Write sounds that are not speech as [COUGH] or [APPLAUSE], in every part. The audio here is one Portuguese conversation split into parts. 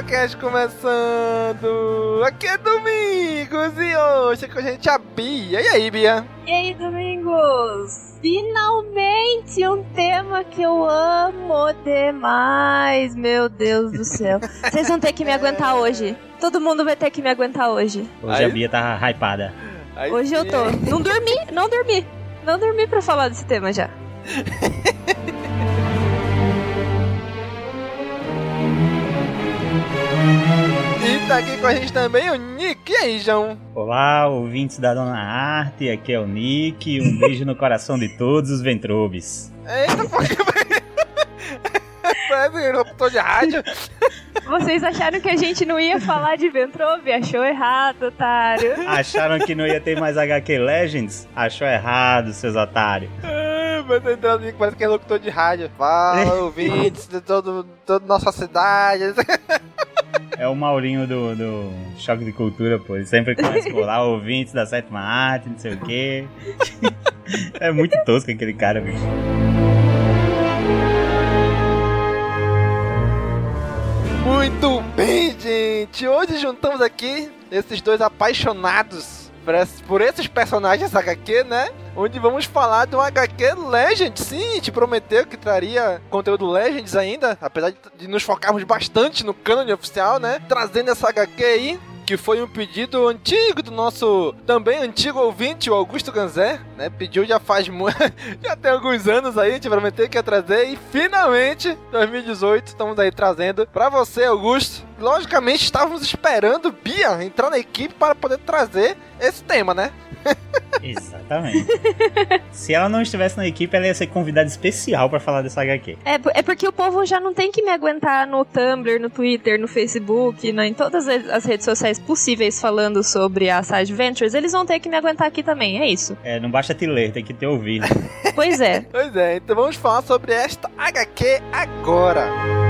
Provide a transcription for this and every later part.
CaminoCast começando! Aqui é Domingos e hoje é com a gente a Bia. E aí, Bia? E aí, Domingos? Finalmente um tema que eu amo demais, meu Deus do céu. Vocês vão ter que me aguentar hoje. Todo mundo vai ter que me aguentar hoje. Hoje a Bia tá hypada. Aí Hoje eu tô. Não dormi, não dormi. Não dormi pra falar desse tema já. [LAUGHS] E tá aqui com a gente também o Nick. E aí, João? Olá, ouvintes da Dona Arte, aqui é o Nick. Um beijo no coração de todos os Ventrobes. Eita. [LAUGHS] Parece um locutor de rádio. Vocês acharam que a gente não ia falar de Ventrove? Achou errado, otário. Acharam que não ia ter mais HQ Legends? Achou errado, seus otários. Mas tá entrando aqui, parece que é locutor de rádio. Fala, [LAUGHS] ouvintes de todo, toda nossa cidade. É o Maurinho do, do Choque de Cultura, pô. Ele sempre começa por lá, ouvintes da sétima arte, não sei o quê. É muito tosco aquele cara, bicho. Muito bem, gente. Hoje juntamos aqui esses dois apaixonados por esses personagens HQ, né? Onde vamos falar de um HQ Legends. Sim, gente prometeu que traria conteúdo Legends ainda, apesar de, nos focarmos bastante no cânone oficial, né? Trazendo essa HQ aí. Que foi um pedido antigo do nosso também antigo ouvinte, o Augusto Ganzé, né? Pediu já faz [LAUGHS] já tem alguns anos aí, gente prometeu que ia trazer e finalmente, 2018, estamos aí trazendo pra você, Augusto. Logicamente, estávamos esperando Bia entrar na equipe para poder trazer esse tema, né? Exatamente. [LAUGHS] Se ela não estivesse na equipe, ela ia ser convidada especial pra falar dessa HQ. É, é porque o povo já não tem que me aguentar no Tumblr, no Twitter, no Facebook, né, em todas as redes sociais possíveis falando sobre a Side Ventures. Eles vão ter que me aguentar aqui também, é isso. É, não basta te ler, tem que te ouvir. Pois é. [LAUGHS] Pois é, então vamos falar sobre esta HQ agora.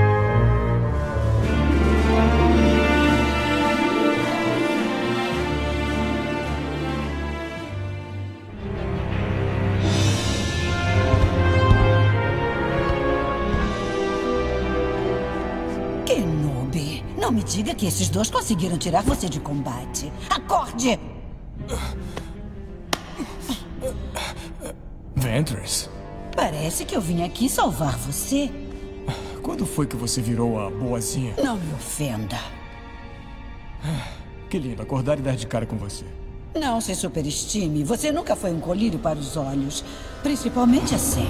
Não me diga que esses dois conseguiram tirar você de combate. Acorde! Ventress, Parece que eu vim aqui salvar você. quando foi que você virou a boazinha? Não me ofenda. Que lindo acordar e dar de cara com você. Não se superestime. Você nunca foi um colírio para os olhos. Principalmente assim.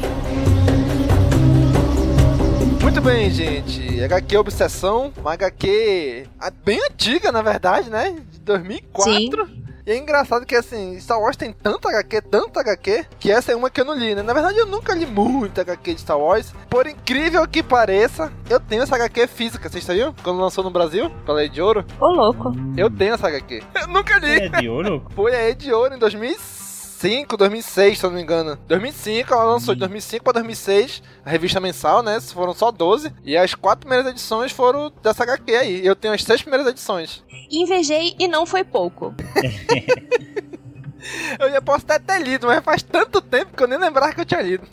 Muito bem, gente. HQ Obsessão, uma HQ bem antiga, na verdade, né? De 2004. E é engraçado que, assim, Star Wars tem tanta HQ, tanta HQ, que essa é uma que eu não li, né? Na verdade, eu nunca li muita HQ de Star Wars. Por incrível que pareça, eu tenho essa HQ física, vocês sabiam? Quando lançou no Brasil, pela Ed Ouro. Ô, louco. Eu tenho essa HQ. Eu nunca li. É de ouro? [LAUGHS] Foi a Ed Ouro em 2006, 2005, 2006, se eu não me engano. 2005, ela lançou de 2005 pra 2006, a revista mensal, né? Foram só 12. E as quatro primeiras edições foram dessa HQ aí. Eu tenho as seis primeiras edições. Invejei e não foi pouco. [LAUGHS] Eu já posso até ter lido, mas faz tanto tempo que eu nem lembrava que eu tinha lido.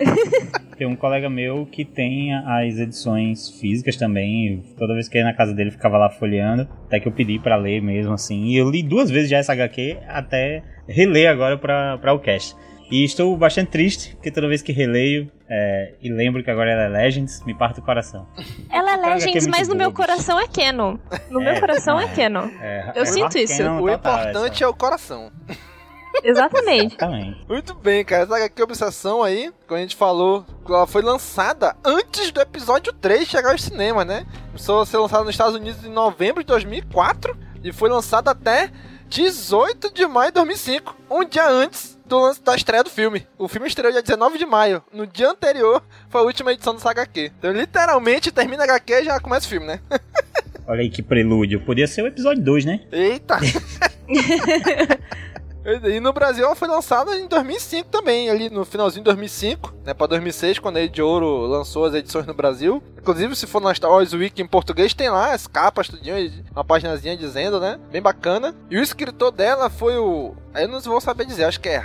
[LAUGHS] Tem um colega meu que tem as edições físicas também. Toda vez que ia na casa dele, ficava lá folheando. Até que eu pedi para ler mesmo, assim. E eu li duas vezes já essa HQ, até reler agora para o cast. E estou bastante triste, porque toda vez que releio é, e lembro que agora ela é Legends, me parte o coração. Ela é Legends, é mas no meu coração é Keno. No é, meu coração é, é Keno. eu sinto isso. o importante é o coração. Exatamente. Exatamente. Muito bem, cara. Essa aqui obsessão aí, como a gente falou, ela foi lançada antes do episódio 3 chegar ao cinema, né? Começou a ser lançada nos Estados Unidos em novembro de 2004 e foi lançada até 18 de maio de 2005, um dia antes do lance da estreia do filme. O filme estreou dia 19 de maio. No dia anterior foi a última edição do Saga HQ. Então, literalmente, termina a HQ e já começa o filme, né? Olha aí que prelúdio. Podia ser o episódio 2, né? Eita! [LAUGHS] E no Brasil ela foi lançada em 2005 também, ali no finalzinho de 2005, né, para 2006, quando a de Ouro lançou as edições no Brasil. Inclusive, se for na Star Wars Wiki em português, tem lá as capas, tudinho, uma paginazinha dizendo, né? Bem bacana. E o escritor dela foi o... Eu não vou saber dizer, acho que é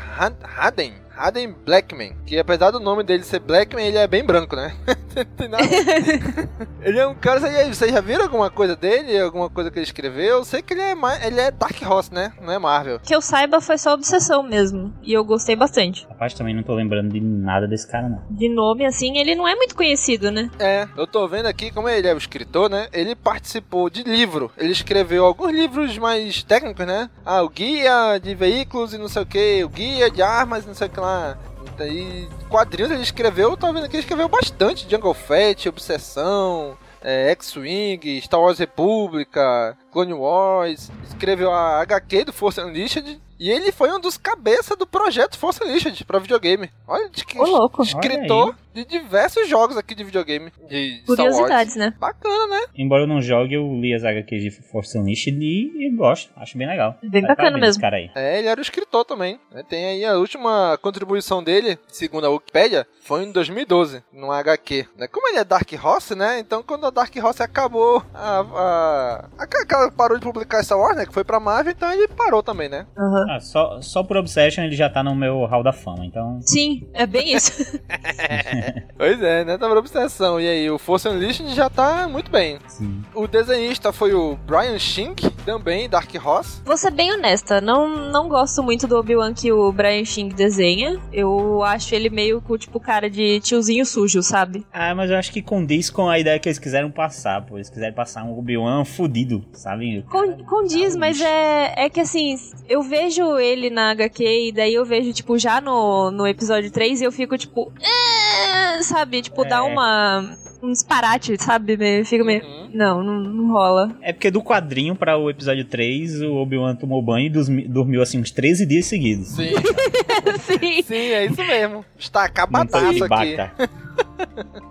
Haden. Adam Blackman, que apesar do nome dele ser Blackman, ele é bem branco, né? [LAUGHS] [LAUGHS] Ele é um cara, vocês já viram alguma coisa dele? Alguma coisa que ele escreveu? Eu sei que ele é, ele é Dark Horse, né? Não é Marvel. Que eu saiba foi só obsessão mesmo, e eu gostei bastante. Rapaz, também não tô lembrando de nada desse cara, não. De nome, assim, ele não é muito conhecido, né? É, eu tô vendo aqui como ele é o escritor, né? Ele participou de livro, ele escreveu alguns livros mais técnicos, né? Ah, o guia de veículos e não sei o que, o guia de armas e não sei o que lá. E quadrinhos ele escreveu, tá vendo que ele escreveu bastante. Jungle Fett, Obsessão, é, X-Wing, Star Wars República, Clone Wars. Escreveu a HQ do Force Unleashed. E ele foi um dos cabeças do projeto Force Unleashed pra videogame. Olha de que louco. escritor de diversos jogos aqui de videogame. De Curiosidades, né? Bacana, né? Embora eu não jogue, eu li as HQs de Force Unleashed e, e gosto. Acho bem legal. Bem Vai bacana mesmo. Cara aí. É, ele era o escritor também. É, tem aí a última contribuição dele, segundo a Wikipedia, foi em 2012, no HQ. Né? Como ele é Dark Horse, né? Então quando a Dark Horse acabou, a, a, a, a parou de publicar Star Wars, né? Que foi pra Marvel, então ele parou também, né? Uhum. Ah, só, só por Obsession ele já tá no meu hall da fama, então... Sim, é bem isso. [LAUGHS] pois é, né? Tava obsessão. E aí, o Force Unleashed já tá muito bem. Sim. O desenhista foi o Brian Shink, também Dark Horse. Vou ser bem honesta, não, não gosto muito do Obi-Wan que o Brian Shink desenha. Eu acho ele meio com, tipo, cara de tiozinho sujo, sabe? Ah, mas eu acho que condiz com a ideia que eles quiseram passar, pô. Eles quiseram passar um Obi-Wan fudido, sabe? Con condiz, mas é, é que assim, eu vejo ele na HQ e daí eu vejo, tipo, já no, no episódio 3 e eu fico, tipo, eh", sabe? Tipo, é. dá uma um disparate, sabe? Fica meio. Uhum. Não, não, não, rola. É porque do quadrinho para o episódio 3, o Obi-Wan tomou banho e dormiu assim uns 13 dias seguidos. Sim. [LAUGHS] Sim. Sim, é isso mesmo. Está acabadaço aqui. [LAUGHS]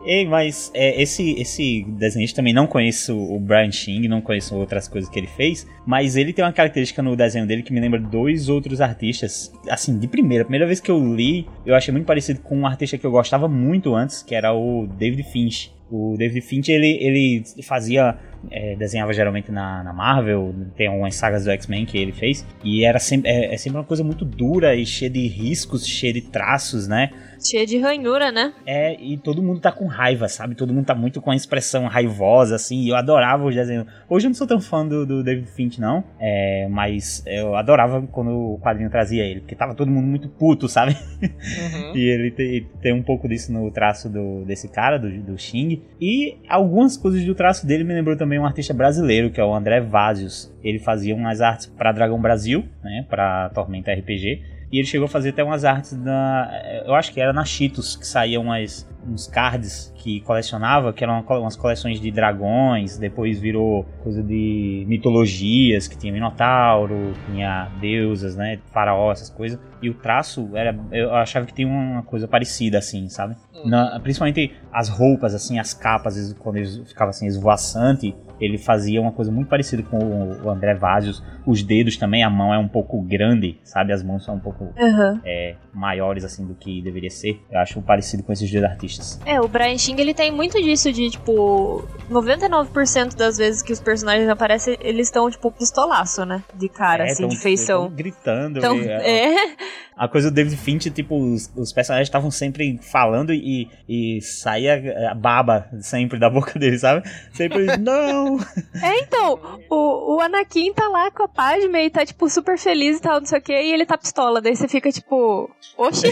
Ei, mas é, esse, esse desenhista também não conheço o Brian Xing, não conheço outras coisas que ele fez, mas ele tem uma característica no desenho dele que me lembra dois outros artistas, assim, de primeira. primeira vez que eu li, eu achei muito parecido com um artista que eu gostava muito antes, que era o David Finch. O David Finch, ele, ele fazia é, desenhava geralmente na, na, Marvel, tem algumas sagas do X-Men que ele fez, e era sempre, é, é, sempre uma coisa muito dura e cheia de riscos, cheia de traços, né? Cheia de ranhura, né? É, e todo mundo tá com raiva, sabe? Todo mundo tá muito com a expressão raivosa, assim, eu adorava os desenhos. Hoje eu não sou tão fã do, do David Finch, não, é, mas eu adorava quando o quadrinho trazia ele, porque tava todo mundo muito puto, sabe? Uhum. [LAUGHS] e ele tem, tem, um pouco disso no traço do, desse cara, do, do Xing. E algumas coisas do traço dele me lembrou também um artista brasileiro, que é o André Vazios. Ele fazia umas artes para Dragão Brasil, né, para Tormenta RPG. E ele chegou a fazer até umas artes da. Eu acho que era na Cheetos, que saíam umas, uns cards que colecionava, que eram umas coleções de dragões, depois virou coisa de mitologias, que tinha Minotauro, tinha deusas, né, faraó, essas coisas. E o traço era, eu achava que tinha uma coisa parecida assim, sabe? Na- principalmente as roupas, assim, as capas, quando eles ficavam assim, esvoaçante, ele fazia uma coisa muito parecida com o, André Vazios. Os dedos também, a mão é um pouco grande, sabe? As mãos são um pouco Aham. é, maiores, assim, do que deveria ser. Eu acho parecido com esses dois artistas. É, o Brian Ching, ele tem muito disso de, tipo, 99% das vezes que os personagens aparecem, eles estão, tipo, pistolaço, né? De cara, É, assim, tão- de feição. tão gritando. Então, e, é. A coisa do David Finch, tipo, os, os personagens estavam sempre falando e, e saía a baba sempre da boca deles, sabe? Sempre, não! É, então, o, o Anakin tá lá com a Padme e tá, tipo, super feliz e tal, não sei o que, e ele tá pistola. Daí você fica, tipo, oxi,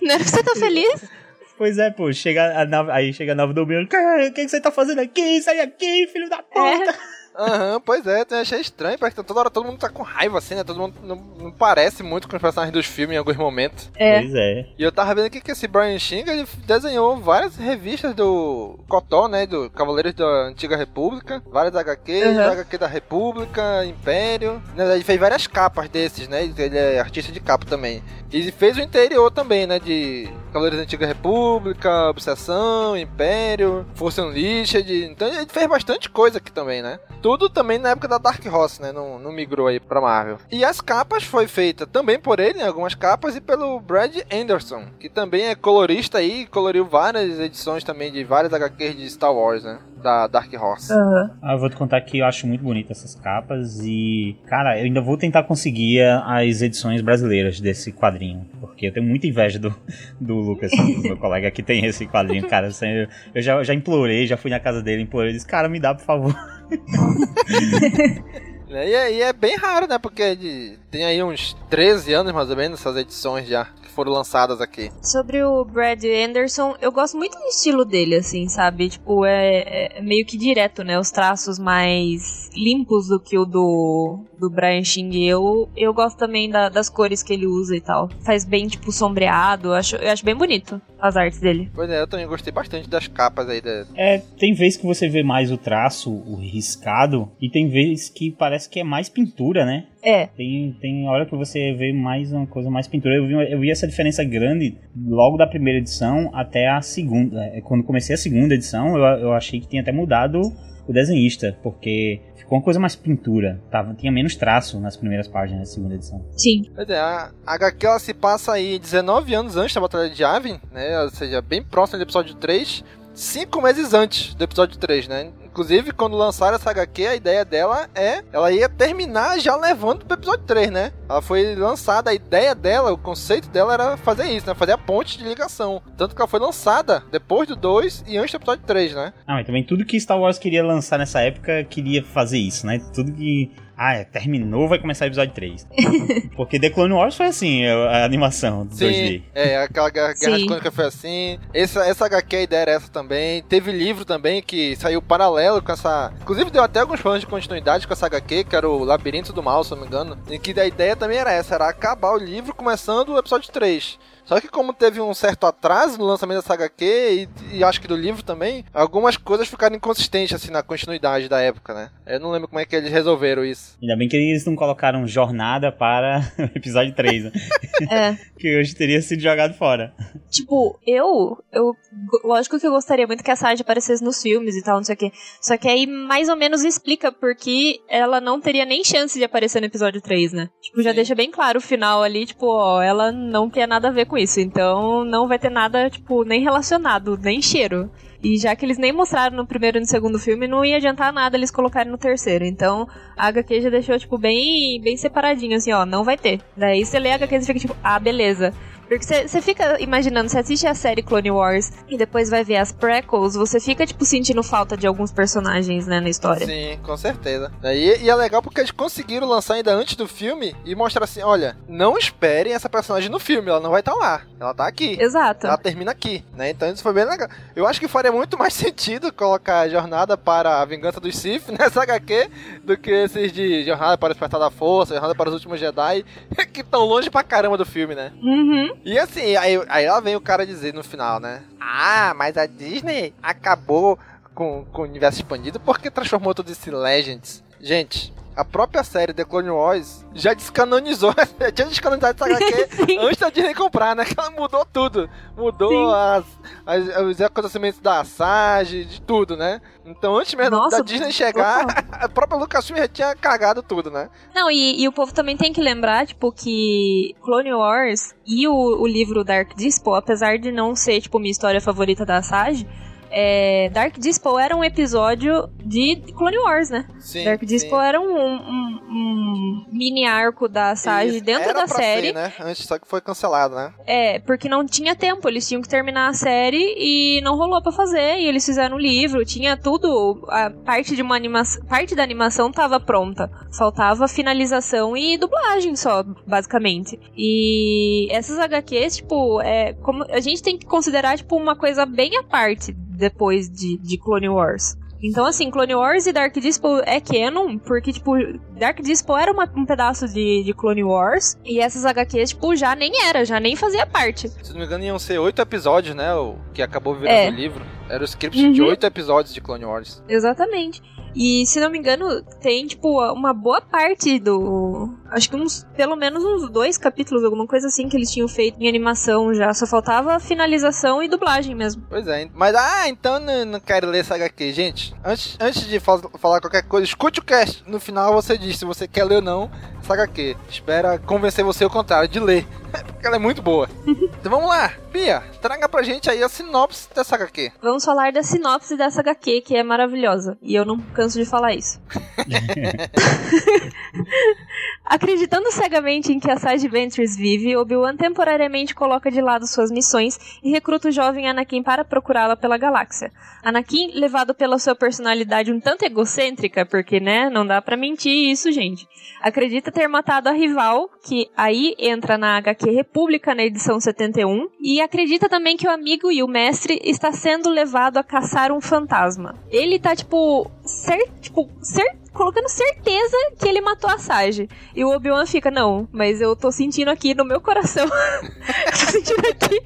não era pra você tá feliz? Pois é, pô, chega a nave, aí chega a nave do Obi-Wan, "Cara, o que, que você tá fazendo aqui? Sai aqui, filho da puta! Aham, pois é, eu achei estranho, porque toda hora todo mundo tá com raiva, assim, né? Todo mundo não, não parece muito com os personagens dos filmes em alguns momentos. É. Pois é. E eu tava vendo aqui que esse Brian Singer, ele desenhou várias revistas do Cotó, né? Do Cavaleiros da Antiga República, várias HQs, Uhum. HQ da República, Império. Verdade, ele fez várias capas desses, né? Ele é artista de capa também. E fez o interior também, né? De Cavaleiros da Antiga República, Obsessão, Império, Força Unleashed. Então ele fez bastante coisa aqui também, né? Tudo também na época da Dark Horse, né? Não, não migrou aí pra Marvel. E as capas foi feita também por ele, né? algumas capas, e pelo Brad Anderson, que também é colorista aí, coloriu várias edições também de várias HQs de Star Wars, né? Da Dark Horse. Ah, eu vou te contar que eu acho muito bonita essas capas e, cara, eu ainda vou tentar conseguir as edições brasileiras desse quadrinho, porque eu tenho muita inveja do, do Lucas, do [LAUGHS] meu colega que tem esse quadrinho, cara. assim, eu, eu já, já implorei, já fui na casa dele, implorei, disse, cara, me dá, por favor. [LAUGHS] E, é, e é bem raro, né? Porque de- tem aí uns 13 anos mais ou menos essas edições já foram lançadas aqui. Sobre o Brad Anderson, eu gosto muito do estilo dele, assim, sabe? Tipo, é, é meio que direto, né? Os traços mais limpos do que o do, do Brian Ching. Eu, eu gosto também da- das cores que ele usa e tal. Faz bem, tipo, sombreado. Eu acho, eu acho bem bonito as artes dele. Pois é, eu também gostei bastante das capas aí. Da... É, tem vezes que você vê mais o traço, o riscado, e tem vezes que parece que é mais pintura, né? É. Tem, tem hora que você vê mais uma coisa mais pintura. Eu vi, eu vi essa diferença grande logo da primeira edição até a segunda. É, Quando comecei a segunda edição, eu, eu achei que tinha até mudado o desenhista, porque ficou uma coisa mais pintura. Tava, tinha menos traço nas primeiras páginas da segunda edição. Sim. Pois é, a HQ ela se passa aí 19 anos antes da Batalha de Yavin, né? Ou seja, bem próximo do episódio 3. Cinco meses antes do episódio 3, né? Inclusive, quando lançaram essa HQ, a ideia dela é. Ela ia terminar já levando pro episódio 3, né? Ela foi lançada, a ideia dela, o conceito dela era fazer isso, né? Fazer a ponte de ligação. Tanto que ela foi lançada depois do 2 e antes do episódio 3, né? Ah, mas também tudo que Star Wars queria lançar nessa época queria fazer isso, né? Tudo que. Ah, é, terminou, vai começar o episódio 3. [LAUGHS] Porque The Clone Wars foi assim, a animação do 2D. Sim, é, aquela Guerra Guerra Sim. Crônica foi assim. Essa, essa HQ, a ideia era essa também. Teve livro também que saiu paralelo com essa. Inclusive, deu até alguns planos de continuidade com essa HQ, que era o Labirinto do Mal, se não me engano. E que a ideia também era essa: era acabar o livro começando o episódio 3. Só que como teve um certo atraso no lançamento dessa HQ e, e acho que do livro também, algumas coisas ficaram inconsistentes assim na continuidade da época, né? Eu não lembro como é que eles resolveram isso. Ainda bem que eles não colocaram jornada para [LAUGHS] o episódio 3, né? É. [LAUGHS] que hoje teria sido jogado fora. Tipo, eu, eu. Lógico que eu gostaria muito que a Sarge aparecesse nos filmes e tal, não sei o quê. Só que aí mais ou menos explica porque ela não teria nem chance de aparecer no episódio 3, né? Tipo, já deixa bem claro o final ali, tipo, ó, ela não quer nada a ver com isso. Então não vai ter nada, tipo, nem relacionado, nem cheiro. E já que eles nem mostraram no primeiro e no segundo filme, não ia adiantar nada eles colocarem no terceiro. Então, a HQ já deixou, tipo, bem, bem separadinho, assim, ó, não vai ter. Daí você lê a HQ e fica, tipo, ah, beleza. Porque você fica imaginando, você assiste a série Clone Wars e depois vai ver as prequels, você fica, tipo, sentindo falta de alguns personagens, né, na história. Sim, com certeza. E, e é legal porque eles conseguiram lançar ainda antes do filme e mostrar assim: olha, não esperem essa personagem no filme, ela não vai estar lá. Ela tá aqui. Exato. Ela termina aqui, né? Então isso foi bem legal. Eu acho que faria muito mais [LAUGHS] sentido colocar a Jornada para a Vingança dos Sith [LAUGHS] nessa HQ do que esses de Jornada para o Despertar da Força, Jornada para os Últimos Jedi, [LAUGHS] que estão longe pra caramba do filme, né? Uhum. E assim, aí, aí lá vem o cara dizer no final, né? Ah, mas a Disney acabou com, com o universo expandido porque transformou tudo isso em Legends. Gente, a própria série The Clone Wars já descanonizou, [LAUGHS] já tinha descanonizado essa HQ [LAUGHS] antes da Disney comprar, né? Que ela mudou tudo. Mudou as, as, os acontecimentos da Sage, de tudo, né? Então antes mesmo Nossa, da Disney chegar, [LAUGHS] a própria Lucasfilm já tinha cagado tudo, né? Não, e, e o povo também tem que lembrar, tipo, que Clone Wars e o, o livro Dark Dispo, apesar de não ser, tipo, minha história favorita da Sage, é, Dark Dispo era um episódio de Clone Wars, né? Sim, Dark Dispo era um, um- um mini arco da Sage Isso, dentro da série. ser, né? Antes, só que foi cancelado, né? É, porque não tinha tempo, eles tinham que terminar a série e não rolou pra fazer, e eles fizeram o livro, tinha tudo, a parte de uma animação, parte da animação tava pronta, faltava finalização e dublagem só, basicamente. E essas HQs, tipo, é, como a gente tem que considerar tipo uma coisa bem à parte depois de, de Clone Wars. Então, assim, Clone Wars e Dark Dispo é canon, porque, tipo, Dark Dispo era uma- um pedaço de, de Clone Wars, e essas HQs, tipo, já nem era, já nem fazia parte. Se não me engano, iam ser oito episódios, né? O que acabou virando É. o livro. Era o script de Uhum. oito episódios de Clone Wars. Exatamente. E se não me engano, tem, tipo, uma boa parte do. Acho que uns. Pelo menos uns dois capítulos, alguma coisa assim, que eles tinham feito em animação já. Só faltava finalização e dublagem mesmo. Pois é, mas ah, então não, não quero ler essa HQ. Gente, antes, antes de fal- falar qualquer coisa, escute o cast. No final você diz se você quer ler ou não essa HQ. Espera convencer você ao contrário, de ler. [LAUGHS] Porque ela é muito boa. [LAUGHS] então vamos lá, Bia, traga pra gente aí a sinopse dessa HQ. Vamos falar da sinopse dessa HQ, que é maravilhosa. E eu não canso de falar isso. [LAUGHS] Acreditando cegamente em que a Sage Ventress vive, Obi-Wan temporariamente coloca de lado suas missões e recruta o jovem Anakin para procurá-la pela galáxia. Anakin, levado pela sua personalidade um tanto egocêntrica, porque, né, não dá pra mentir isso, gente, acredita ter matado a rival, que aí entra na HQ República na edição 71, e acredita também que o amigo e o mestre está sendo levado a caçar um fantasma. Ele tá, tipo, cer tipo, colocando certeza que ele matou a Sage. E o Obi-Wan fica, não, mas eu tô sentindo aqui no meu coração. [LAUGHS] tô sentindo aqui.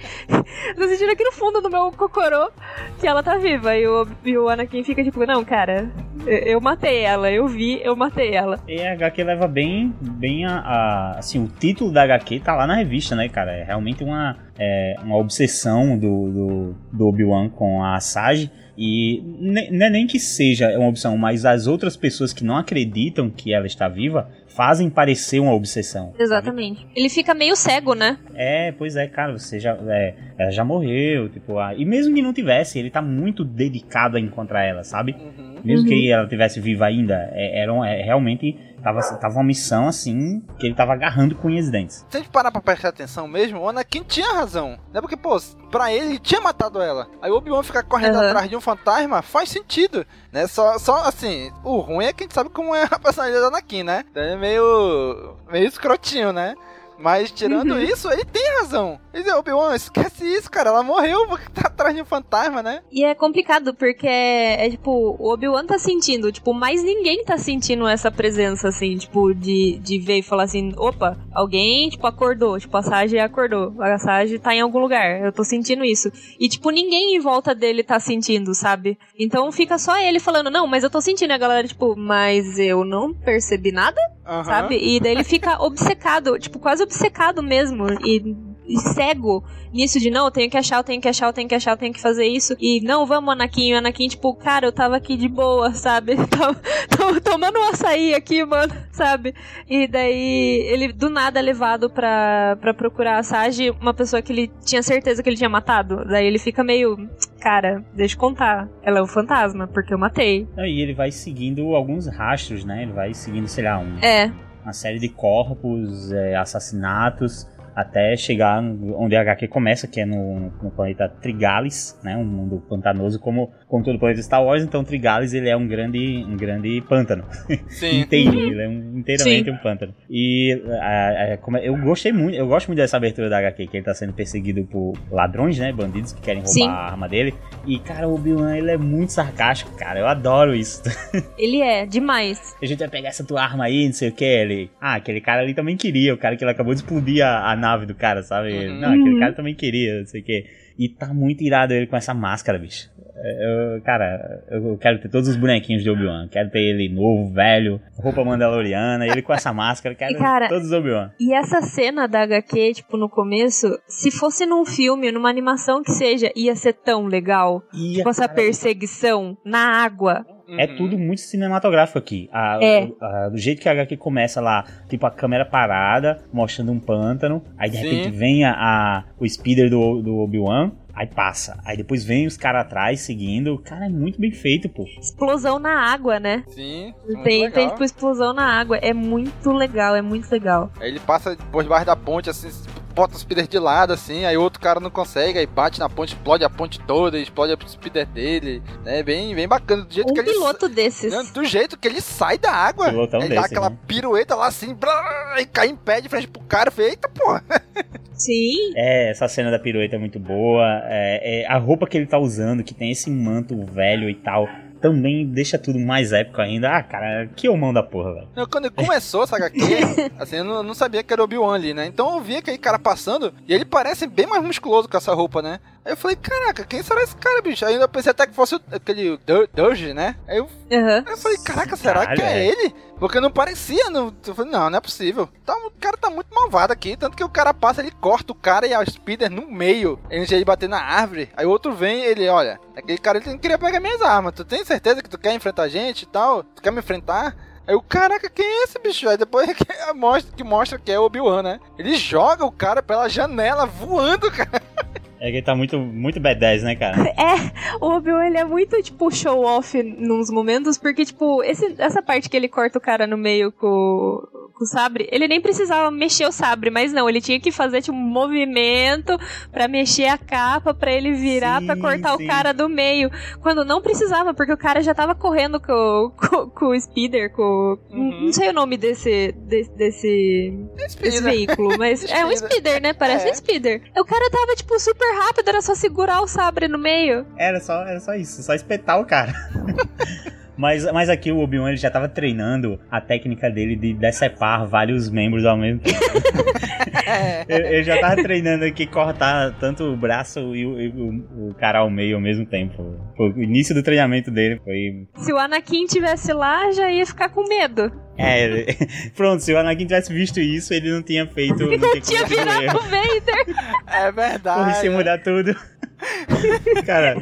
tô sentindo aqui no fundo do meu cocorô que ela tá viva. E o, e o Anakin fica tipo, não, cara, eu, eu matei ela, eu vi, eu matei ela. E a HQ leva bem, bem a, a- Assim, o título da HQ tá lá na revista, né, cara? É realmente uma, é, uma obsessão do, do, do Obi-Wan com a Sage. E ne- não é nem que seja uma obsessão, mas as outras pessoas que não acreditam que ela está viva fazem parecer uma obsessão. Exatamente. Ele fica meio cego, né? É, pois é, cara, você já, é, ela já morreu, tipo, ah, e mesmo que não tivesse, ele tá muito dedicado a encontrar ela, sabe? Mesmo Uhum. que ela tivesse viva ainda, é, era um- é, realmente tava, tava uma missão assim que ele tava agarrando com unhas e dentes. Se a gente parar pra prestar atenção mesmo, o Anakin tinha razão. Né? Porque, pô, pra ele, ele tinha matado ela. Aí o Obi-Wan ficar correndo Uhum. atrás de um fantasma faz sentido. Né? Só, só assim, o ruim é que a gente sabe como é a [LAUGHS] personalidade do Anakin, né? Então ele é meio. meio escrotinho, né? Mas tirando Uhum. isso, ele tem razão. Ele diz, Obi-Wan, esquece isso, cara. Ela morreu porque tá atrás de um fantasma, né? E é complicado, porque é, é, tipo, o Obi-Wan tá sentindo, tipo, mais ninguém tá sentindo essa presença, assim, tipo, de, de ver e falar assim, opa, alguém, tipo, acordou, tipo, a Sage acordou, a Sage tá em algum lugar, eu tô sentindo isso. E, tipo, ninguém em volta dele tá sentindo, sabe? Então fica só ele falando, não, mas eu tô sentindo, e a galera, tipo, mas eu não percebi nada, Aham. sabe? E daí ele fica obcecado, tipo, quase obcecado mesmo, e cego nisso de não, eu tenho que achar, eu tenho que achar, eu tenho que achar, eu tenho que fazer isso. E não, vamos, Anakin. O Anakin, tipo, cara, eu tava aqui de boa, sabe? [LAUGHS] Tava, tava tomando um açaí aqui, mano, sabe? E daí ele do nada é levado pra, pra procurar a Sage, uma pessoa que ele tinha certeza que ele tinha matado. Daí ele fica meio, cara, deixa eu contar. Ela é um fantasma, porque eu matei. Aí ele vai seguindo alguns rastros, né? Ele vai seguindo, sei lá, um, É. uma série de corpos, é, assassinatos, até chegar onde a HQ começa, que é no, no planeta Trigalis, né? Um mundo pantanoso como, como todo o planeta Star Wars. Então Trigalis ele é um grande, um grande pântano. Sim. [LAUGHS] Inteiro, ele é um- inteiramente Sim. um pântano. E a- a- como é- eu gostei muito, eu gosto muito dessa abertura da HQ, que ele tá sendo perseguido por ladrões, né? Bandidos que querem roubar Sim. a arma dele. E, cara, o Obi-Wan, ele é muito sarcástico, cara. Eu adoro isso. [LAUGHS] Ele é, demais. A gente vai pegar essa tua arma aí, não sei o que. Ele. Ah, aquele cara ali também queria. O cara que ele acabou de explodir a, a nave do cara, sabe? Ele, Não, aquele Uhum. cara também queria, não sei o que. E tá muito irado ele com essa máscara, bicho. Eu, cara, eu quero ter todos os bonequinhos de Obi-Wan. Quero ter ele novo, velho, roupa mandaloriana, ele com essa máscara. Quero E, cara, todos os Obi-Wan. E essa cena da HQ, tipo, no começo, se fosse num filme, numa animação que seja, ia ser tão legal. Ia, tipo, essa cara. perseguição na água. É tudo muito cinematográfico aqui. A- É. o- a- do jeito que a HQ começa lá, tipo a câmera parada, mostrando um pântano. Aí de Sim. repente vem a, a- o speeder do, do Obi-Wan. Aí passa. Aí depois vem os caras atrás seguindo. Cara, é muito bem feito, pô. Explosão na água, né? Sim. Tem, tem, tipo, explosão na água. É muito legal, é muito legal. Aí ele passa por debaixo da ponte, assim, bota o speeder de lado, assim, aí outro cara não consegue, aí bate na ponte, explode a ponte toda, explode o speeder dele. É bem, bem bacana. Do jeito Um que ele piloto desses. Não, do jeito que ele sai da água. Pilotão ele dá desse, aquela né? pirueta lá assim, blá, e cai em pé de frente pro cara. Falei, eita porra. [LAUGHS] Sim. É, essa cena da pirueta é muito boa. É, é, a roupa que ele tá usando, que tem esse manto velho e tal, também deixa tudo mais épico ainda. Ah, cara, que mão da porra, velho. Quando começou essa HQ, [LAUGHS] assim, eu não, não sabia que era o Obi-Wan ali, né? Então eu vi aquele cara passando e ele parece bem mais musculoso com essa roupa, né? Aí eu falei, caraca, quem será esse cara, bicho? Aí eu pensei até que fosse o- aquele Durge, né? Aí eu, Aham. aí eu falei, caraca, será Caralho, que é é. ele? Porque não parecia, não. Eu falei, não, não é possível. Tá, o cara tá muito malvado aqui. Tanto que o cara passa, ele corta o cara e a Speeder no meio. Antes de ele bater na árvore. Aí o outro vem ele, olha, aquele cara ele não queria pegar minhas armas. Tu tem certeza que tu quer enfrentar a gente e tal? Tu quer me enfrentar? Aí o caraca, quem é esse bicho? Aí depois [LAUGHS] que mostra, que mostra que é o Obi-Wan, né? Ele joga o cara pela janela voando, cara. [LAUGHS] É que ele tá muito, muito B10, né, cara? [LAUGHS] É, o Obi-Wan ele é muito, tipo, show off nos momentos, porque, tipo, esse- essa parte que ele corta o cara no meio com, com o sabre, ele nem precisava mexer o sabre, mas não, ele tinha que fazer, tipo, um movimento pra mexer a capa, pra ele virar, pra cortar sim. o cara do meio. Quando não precisava, porque o cara já tava correndo com, com, com o speeder, com. Uhum. Não sei o nome desse. desse, desse, desse Speeder. veículo, [LAUGHS] mas é um Speeder. speeder, né? Parece É. um speeder. O cara tava, tipo, super rápido, era só segurar o sabre no meio. Era só, era só isso, só espetar o cara. [LAUGHS] Mas, mas aqui o Obi-Wan ele já tava treinando a técnica dele de decepar vários membros ao mesmo tempo. [LAUGHS] ele, ele já tava treinando aqui cortar tanto o braço e o, e o- o cara ao meio ao mesmo tempo. O início do treinamento dele foi. Se o Anakin tivesse lá, já ia ficar com medo. É, ele- [LAUGHS] pronto, se o Anakin tivesse visto isso, ele não tinha feito. Não, Não tinha virado o Vader. É Porra, verdade. isso ia mudar tudo. [LAUGHS] Cara,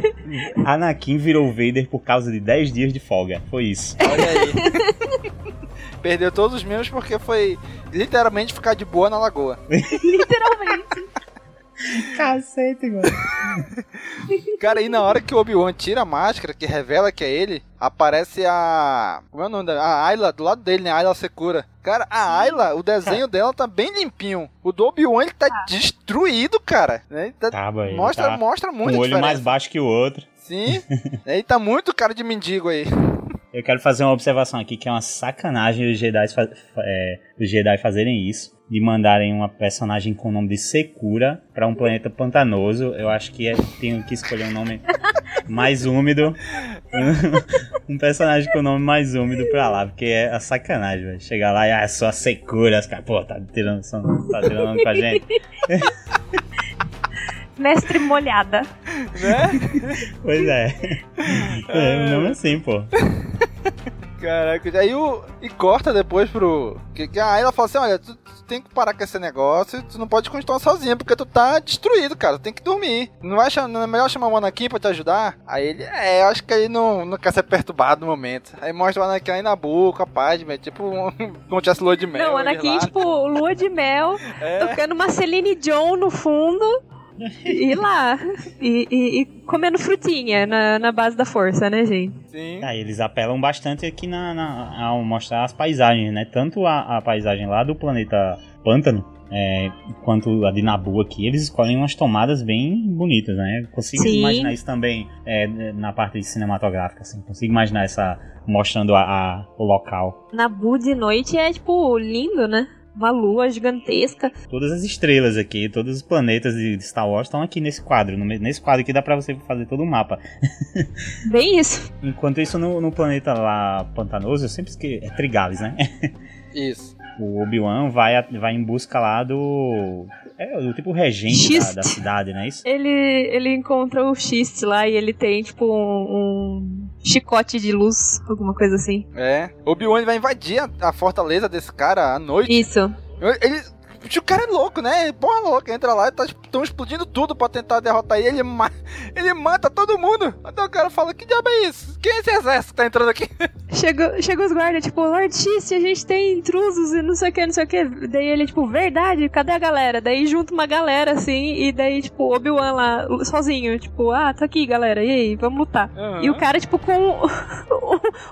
Anakin virou Vader por causa de 10 dias de folga. Foi isso. Olha aí. Perdeu todos os membros porque foi literalmente ficar de boa na lagoa. Literalmente. Cacete, mano. Cara, aí na hora que o Obi-Wan tira a máscara, que revela que é ele, aparece a. Como é o nome dela? A Ayla do lado dele, né? A Ayla Secura. Cara, a Ayla, o desenho dela tá bem limpinho. O do Obi-Wan, ele tá destruído, cara. Ele tá- Tá, boy, mostra, tá mostra muito Um olho diferença. mais baixo que o outro. Sim. [LAUGHS] Ele tá muito cara de mendigo aí. Eu quero fazer uma observação aqui que é uma sacanagem os Jedi, é, os Jedi fazerem isso. De mandarem uma personagem com o nome de Secura pra um planeta pantanoso. Eu acho que é, tenho que escolher um nome [LAUGHS] mais úmido. [LAUGHS] um personagem com o nome mais úmido pra lá. Porque é a sacanagem, velho. Chegar lá e, ah, é só Secura. Os caras, pô, tá tirando, tá tirando com a gente. [LAUGHS] Mestre molhada. Né? Pois é. É, o nome assim, pô. Caraca, aí o. E corta depois pro. Que, que a Ayla fala assim: olha, tu, tu tem que parar com esse negócio, tu não pode continuar sozinha, porque tu tá destruído, cara. Tu tem que dormir. Não, vai não é melhor chamar o Anakin pra te ajudar? Aí ele, é, eu acho que ele não, não quer ser perturbado no momento. Aí mostra o Anakin aí na boca, a paz, velho. Tipo, um, [LAUGHS] como tivesse lua de mel. Não, o Anakin, tipo, lua de mel, [LAUGHS] É. tocando uma Celine Dion no fundo. E lá. E, e- e comendo frutinha na, na base da força, né, gente? Sim. Ah, eles apelam bastante aqui na, na- ao mostrar as paisagens, né? Tanto a, a paisagem lá do planeta Pântano, é, quanto a de Nabu aqui, eles escolhem umas tomadas bem bonitas, né? Consigo Sim. imaginar isso também é, na parte cinematográfica, assim. Consigo imaginar essa mostrando a, a- o local. Nabu de noite é, tipo, lindo, né? Uma lua gigantesca. Todas as estrelas aqui, todos os planetas de Star Wars estão aqui nesse quadro. Nesse quadro aqui dá pra você fazer todo o mapa. [LAUGHS] Bem isso. Enquanto isso, no, no planeta lá pantanoso, eu sempre esqueço. É Trigalis, né? [LAUGHS] Isso. O Obi-Wan vai, vai em busca lá do. É o tipo regente da, da cidade, não é isso? Ele, ele encontra o Xiste lá e ele tem, tipo, um, um chicote de luz, alguma coisa assim. É. Obi-Wan vai invadir a, a fortaleza desse cara à noite. Isso. Ele. O cara é louco, né? Porra louca, entra lá e tá tão explodindo tudo pra tentar derrotar ele. Ele, ma ele mata todo mundo. Então o cara fala: Que diabo é isso? Quem é esse exército que tá entrando aqui? [LAUGHS] Chega, chega os guardas, tipo, Lord Xiste, a gente tem intrusos e não sei o que, não sei o que. Daí ele, tipo, verdade, cadê a galera? Daí junta uma galera assim, e daí, tipo, Obi-Wan lá, sozinho, tipo, ah, tá aqui, galera, e aí, vamos lutar. Uhum. E o cara, tipo, com um,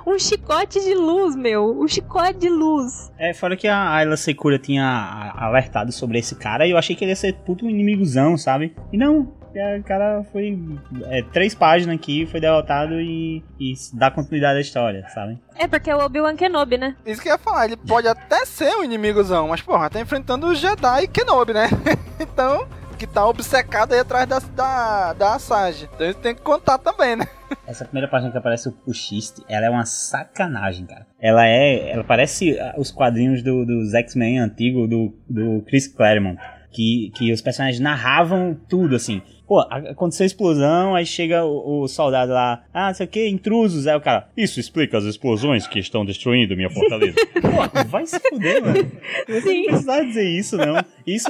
[LAUGHS] um chicote de luz, meu. Um chicote de luz. É, fora que a Ayla Secura tinha a- alertado sobre esse cara e eu achei que ele ia ser puto um inimigozão, sabe? E não, o cara foi é, três páginas aqui, foi derrotado e, e dá continuidade à história, sabe? É porque é o Obi-Wan Kenobi, né? Isso que eu ia falar, ele pode até ser um inimigozão, mas porra, tá enfrentando o Jedi Kenobi, né? [LAUGHS] então, que tá obcecado aí atrás da, da, da Asajj. Então isso tem que contar também, né? Essa primeira página que aparece o, o Xiste, ela é uma sacanagem, cara. Ela é. Ela parece ah, os quadrinhos do, dos X-Men antigo do, do Chris Claremont. Que, que os personagens narravam tudo, assim. Pô, aconteceu a explosão, aí chega o, o soldado lá, ah, não sei o que, intrusos. Aí o cara, isso explica as explosões que estão destruindo minha fortaleza. [LAUGHS] Pô, vai se fuder, mano. Você não precisava dizer isso, não. Isso,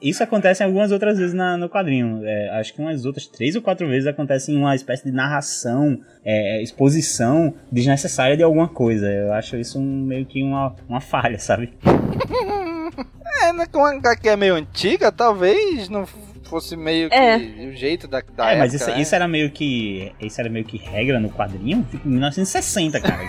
isso acontece algumas outras vezes na- no quadrinho. É, acho que umas outras três ou quatro vezes acontece uma espécie de narração, é, exposição desnecessária de alguma coisa. Eu acho isso um- meio que uma, uma falha, sabe? [LAUGHS] É? Com a HQ é meio antiga, talvez não fosse meio que É. o jeito da, da é, época, mas isso, né? isso era meio que. Isso era meio que regra no quadrinho, em 1960, cara.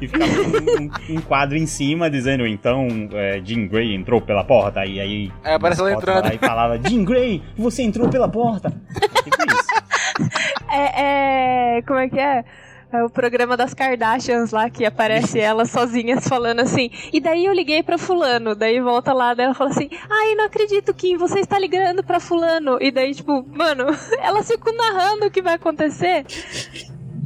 e [LAUGHS] ficava um, um- um quadro em cima dizendo, então, é, Jean Grey entrou pela porta, e aí. É, aparece ela uma foto entrando. lá E falava, Jean Grey, você entrou pela porta. [LAUGHS] Tipo isso. É, é. Como é que é? É o programa das Kardashians lá que aparece elas sozinhas falando assim. E daí eu liguei pra fulano. Daí volta lá, daí ela fala assim: Ai, não acredito, Kim, você está ligando pra fulano. E daí, tipo, mano, [LAUGHS] elas ficam narrando o que vai acontecer.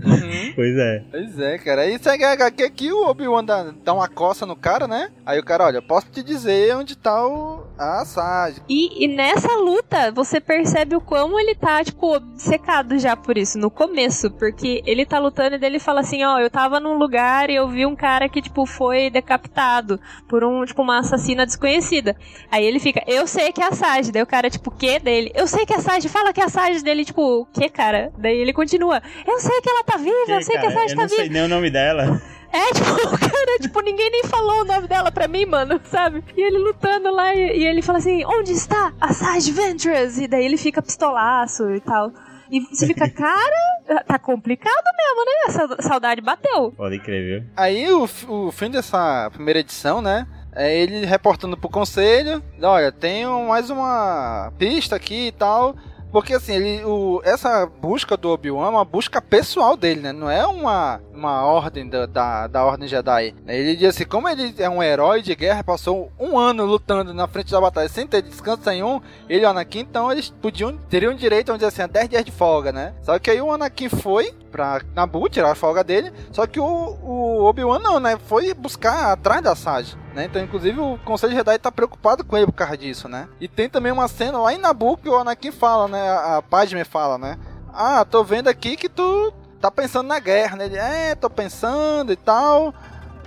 [LAUGHS] Pois é. Pois é, cara. Aí segue a HQ aqui, o Obi-Wan dá, dá uma coça no cara, né? Aí o cara, olha, eu posso te dizer onde tá o, a Asajj. E, e nessa luta, você percebe o quão ele tá, tipo, secado já por isso, no começo. Porque ele tá lutando e daí ele fala assim, ó, eu tava num lugar e eu vi um cara que, tipo, foi decapitado por um, tipo, uma assassina desconhecida. Aí ele fica, eu sei que é a Sage. Daí o cara, tipo, o quê dele? Eu sei que é a Sage, fala que é a Sage dele, tipo, o quê, cara? Daí ele continua, eu sei que ela tá viva, eu sei que a cara, Sage eu tá não sei viva. nem o nome dela. É, tipo, [LAUGHS] cara, tipo, ninguém nem falou o nome dela pra mim, mano, sabe? E ele lutando lá e, e ele fala assim, onde está a Sage Ventress? E daí ele fica pistolaço e tal. E você fica, [LAUGHS] cara, tá complicado mesmo, né? Essa saudade bateu. Pode crer, viu? Aí o, o fim dessa primeira edição, né? É ele reportando pro conselho. Olha, tenho mais uma pista aqui e tal. Porque assim, ele, o, essa busca do Obi-Wan é uma busca pessoal dele, né? Não é uma, uma ordem da, da, da Ordem Jedi. Ele diz assim, como ele é um herói de guerra, passou um ano lutando na frente da batalha sem ter descanso nenhum, ele e o Anakin, então eles podiam, teriam direito, vamos assim, a 10 dias de folga, né? Só que aí o Anakin foi pra Nabu tirar a folga dele, só que o, o Obi-Wan não, né? Foi buscar atrás da Sage, né? Então, inclusive, o Conselho Jedi tá preocupado com ele por causa disso, né? E tem também uma cena lá em Nabu que o Anakin fala, né? A, Padme fala, né? Ah, tô vendo aqui que tu tá pensando na guerra, né? Ele, é, tô pensando e tal,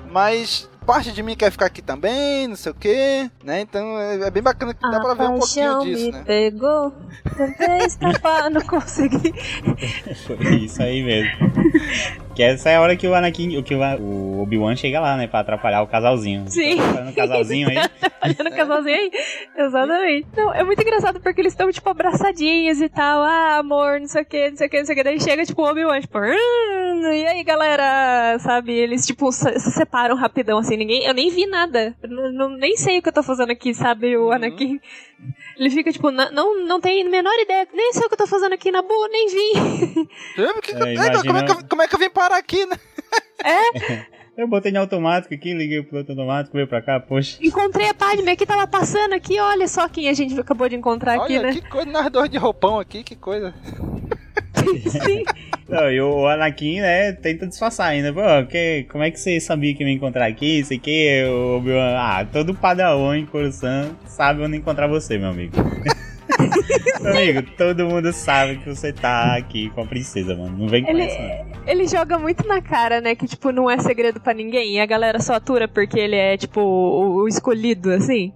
mas parte de mim quer ficar aqui também, não sei o que, né? Então é, é bem bacana que dá pra ver um pouquinho disso, me né? pegou, tentei escapar, não consegui. [LAUGHS] Foi isso aí mesmo. Que essa é a hora que o Anakin, que o, Obi-Wan chega lá, né, pra atrapalhar o casalzinho. Sim. Tá atrapalhando o casalzinho aí. [LAUGHS] Olhando o casalzinho aí. Exatamente. Não, é muito engraçado porque eles estão, tipo, abraçadinhos e tal. Ah, amor, não sei o que, não sei o que, não sei o que. Daí chega, tipo, o Obi-Wan, tipo, "Hum, e aí, galera? Sabe? Eles, tipo, se se separam rapidão, assim. Ninguém, eu nem vi nada. Não- nem sei o que eu tô fazendo aqui, sabe? O Anakin. Ele fica, tipo, "Na- não, não tem a menor ideia. Nem sei o que eu tô fazendo aqui na boa, nem vi. Lembra que- É, é, como, é imagina- que, eu- como é que eu vim parar aqui, né? [LAUGHS] Eu botei em automático aqui, liguei pro piloto automático, veio pra cá, poxa. Encontrei a Padme aqui, tava passando aqui. Olha só quem a gente acabou de encontrar aqui, Olha, né? que coisa, nós dois de roupão aqui, que coisa. Sim. [LAUGHS] Não, e o Anakin, né, tenta disfarçar ainda. Pô, que, como é que você sabia que ia me encontrar aqui? Sei que o Obi-Wan. Ah, todo padawan em Coruscant sabe onde encontrar você, meu amigo. Meu amigo, todo mundo sabe que você tá aqui com a princesa, mano. Não vem com Ele, isso, não. ele joga muito na cara, né? Que, tipo, não é segredo pra ninguém. E a galera só atura porque ele é, tipo, o escolhido, assim.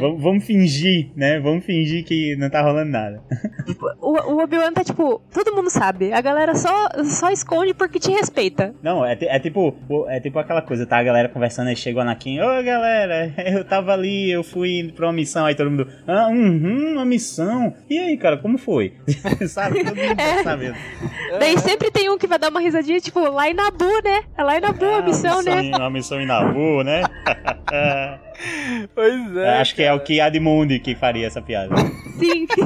Vamos, vamos fingir, né? Vamos fingir que não tá rolando nada. [LAUGHS] O, o Obi-Wan tá, tipo, todo mundo sabe. A galera só, só esconde porque te respeita. Não, é, é tipo é tipo aquela coisa, tá? A galera conversando, aí chega o Anakin, ô galera, [LAUGHS] eu tava ali, eu fui pra uma missão, aí todo mundo, ah, uhum, uma missão. E aí, cara, como foi? [LAUGHS] Sabe? Todo mundo É. tá sabendo. Daí sempre tem um que vai dar uma risadinha, tipo, lá em Nabu, né? É lá em Nabu a missão, né? Sim, uma missão em Nabu, né? [LAUGHS] Pois é. Acho que é o que Admundi que faria essa piada. Sim. [LAUGHS]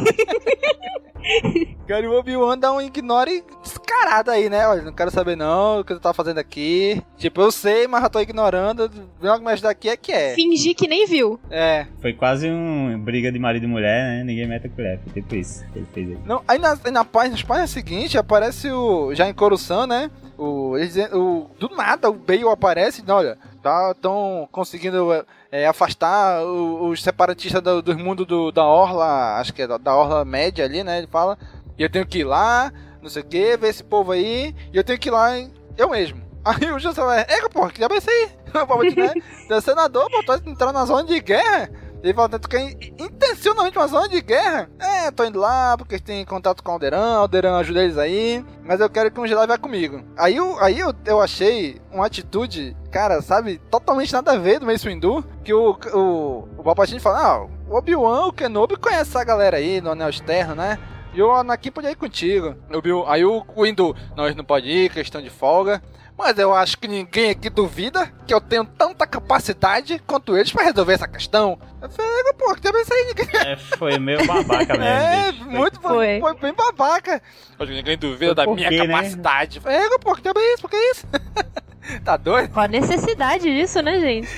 Cara, o Obi-Wan dá um ignore descarado aí, né? Olha, não quero saber não o que tu tá fazendo aqui. Tipo, eu sei, mas já tô ignorando. Vem algo mais daqui é que é. Fingir que nem viu. É. Foi quase um briga de marido e mulher, né? Ninguém mete a colher. Foi tipo isso que ele fez aí. Não, aí na, na página, nas páginas seguintes aparece o. Já em Coruscant, né? O, eles o, do nada o Bale aparece e olha, tá tão conseguindo é, afastar os separatistas do, dos mundos do, da Orla, acho que é da, da Orla Média ali, né? Ele fala, e eu tenho que ir lá, não sei o que, ver esse povo aí, e eu tenho que ir lá em- eu mesmo. [LAUGHS] Aí o José vai, ega, porra, que diabo é isso aí? [LAUGHS] O né? É senador, pô, tu entrar na zona de guerra. Ele fala, tu quer in- intencionalmente uma zona de guerra? É, tô indo lá porque tem contato com o Alderan, Alderan ajuda eles aí, mas eu quero que um Jedi vá comigo. Aí, eu, aí eu, eu achei uma atitude, cara, sabe, totalmente nada a ver do Mace Windu, que o, o, o Palpatine fala, ah, o Obi-Wan, o Kenobi conhece essa galera aí no Anel Externo, né? E o Anakin podia ir contigo. Aí o Windu, nós não pode ir, questão de folga. Mas eu acho que ninguém aqui duvida que eu tenho tanta capacidade quanto eles pra resolver essa questão. Eu falei, pô, que é isso aí? Ninguém... É, foi meio babaca [LAUGHS] mesmo. É, bicho. muito foi. foi bem babaca. Acho que ninguém duvida Foi da minha quê, né? capacidade. É, pô, que é isso? Por que isso? [LAUGHS] tá doido? Qual a necessidade disso, né, gente?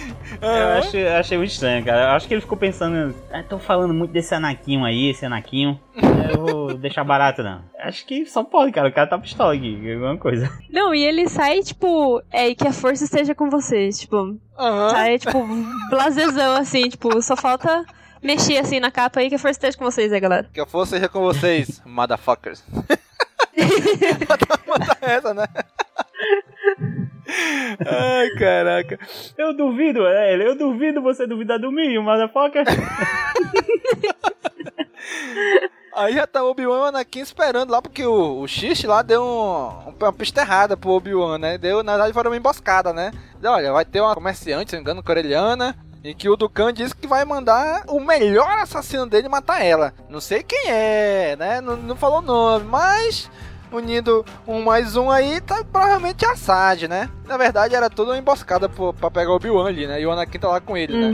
Eu achei, eu achei muito estranho, cara. Eu acho que ele ficou pensando, ah, tô falando muito desse Anaquinho aí, esse Anaquinho. eu vou [LAUGHS] deixar barato, não. Acho que só pode, cara. O cara tá pistola aqui, alguma coisa. Não, e ele sai, tipo, é, e que a força esteja com vocês, tipo, sai, tipo, blasezão, assim, tipo, só falta mexer, assim, na capa aí, que a força esteja com vocês aí, galera. Que a força seja com vocês, [LAUGHS] motherfuckers. [LAUGHS] Bota essa, né? Ai, caraca. Eu duvido, é, ele, eu duvido você duvidar do mim, motherfucker. [LAUGHS] Aí já tá o Obi-Wan e o Anakin esperando lá, porque o, o X lá deu um, uma pista errada pro Obi-Wan, né? Deu, na verdade, foi uma emboscada, né? Deu, Olha, vai ter uma comerciante, se não me engano, coreliana, em que o Dukan disse que vai mandar o melhor assassino dele matar ela. Não sei quem é, né? Não, não falou nome, mas unindo um mais um aí, tá provavelmente Assad, né? Na verdade, era tudo uma emboscada pro- pra pegar o Obi-Wan ali, né? E o Anakin tá lá com ele, né?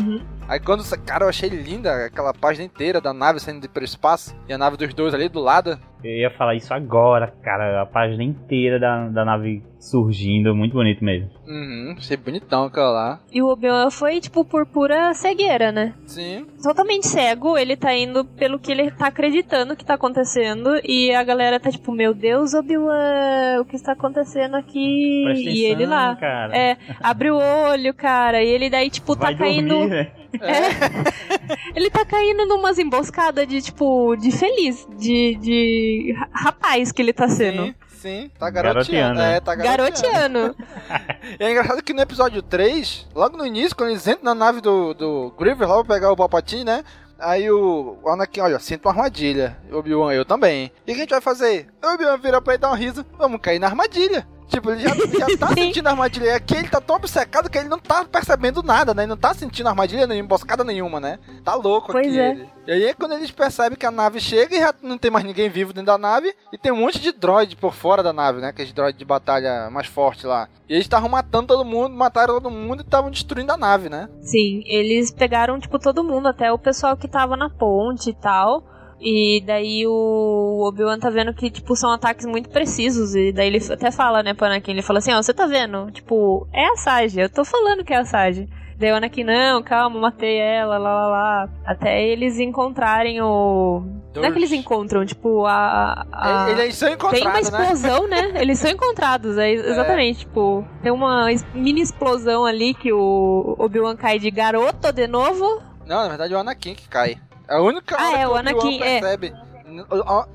Aí quando, cara, eu achei linda aquela página inteira da nave saindo pro espaço e a nave dos dois ali do lado. Eu ia falar isso agora, cara. A página inteira da, da nave surgindo, muito bonito mesmo. Uhum, achei bonitão aquela lá. E o Obi-Wan foi, tipo, por pura cegueira, né? Sim. Totalmente cego, ele tá indo pelo que ele tá acreditando que tá acontecendo, e a galera tá tipo, meu Deus, Obi-Wan, o que está acontecendo aqui? Presta e ele lá. cara. É, abre o olho, cara, e ele daí, tipo, Vai tá caindo. dormir, né? É. ele tá caindo numas emboscadas de, tipo, de feliz, de, de ra- rapaz que ele tá sendo. Sim, sim, tá garoteando. Garoteando, né? É, tá garoteando. Garoteando. [LAUGHS] E é engraçado que no episódio 3, logo no início, quando eles entram na nave do, do Grievous lá pra pegar o Palpatine, né? Aí o o Anakin, olha, sinto uma armadilha. O Obi-Wan, eu também. E o que a gente vai fazer? O Obi-Wan vira pra ele dar um riso. Vamos cair na armadilha. Tipo, ele já, já tá sentindo a armadilha. Aqui ele tá tão obcecado que ele não tá percebendo nada, né? Ele não tá sentindo armadilha nenhuma, emboscada nenhuma, né? Tá louco Pois aqui é. ele. E aí é quando eles percebem que a nave chega e já não tem mais ninguém vivo dentro da nave. E tem um monte de droid por fora da nave, né? Aqueles droid de batalha mais forte lá. E eles estavam matando todo mundo, mataram todo mundo e estavam destruindo a nave, né? Sim, eles pegaram, tipo, todo mundo, até o pessoal que tava na ponte e tal. E daí o Obi-Wan tá vendo que, tipo, são ataques muito precisos. E daí ele até fala, né, pro Anakin, ele fala assim, ó, você tá vendo? Tipo, é a Sage, eu tô falando que é a Sage. Daí o Anakin, não, calma, matei ela, lá, lá, lá. Até eles encontrarem o... Não é que eles encontram, tipo, a... a... Eles são encontrados, Tem uma explosão, né? [LAUGHS] Eles são encontrados, é, exatamente, tipo... Tem uma mini explosão ali que o Obi-Wan cai de garoto de novo. Não, na verdade é o Anakin que cai. É a única ah, hora é, que o Anakin, percebe.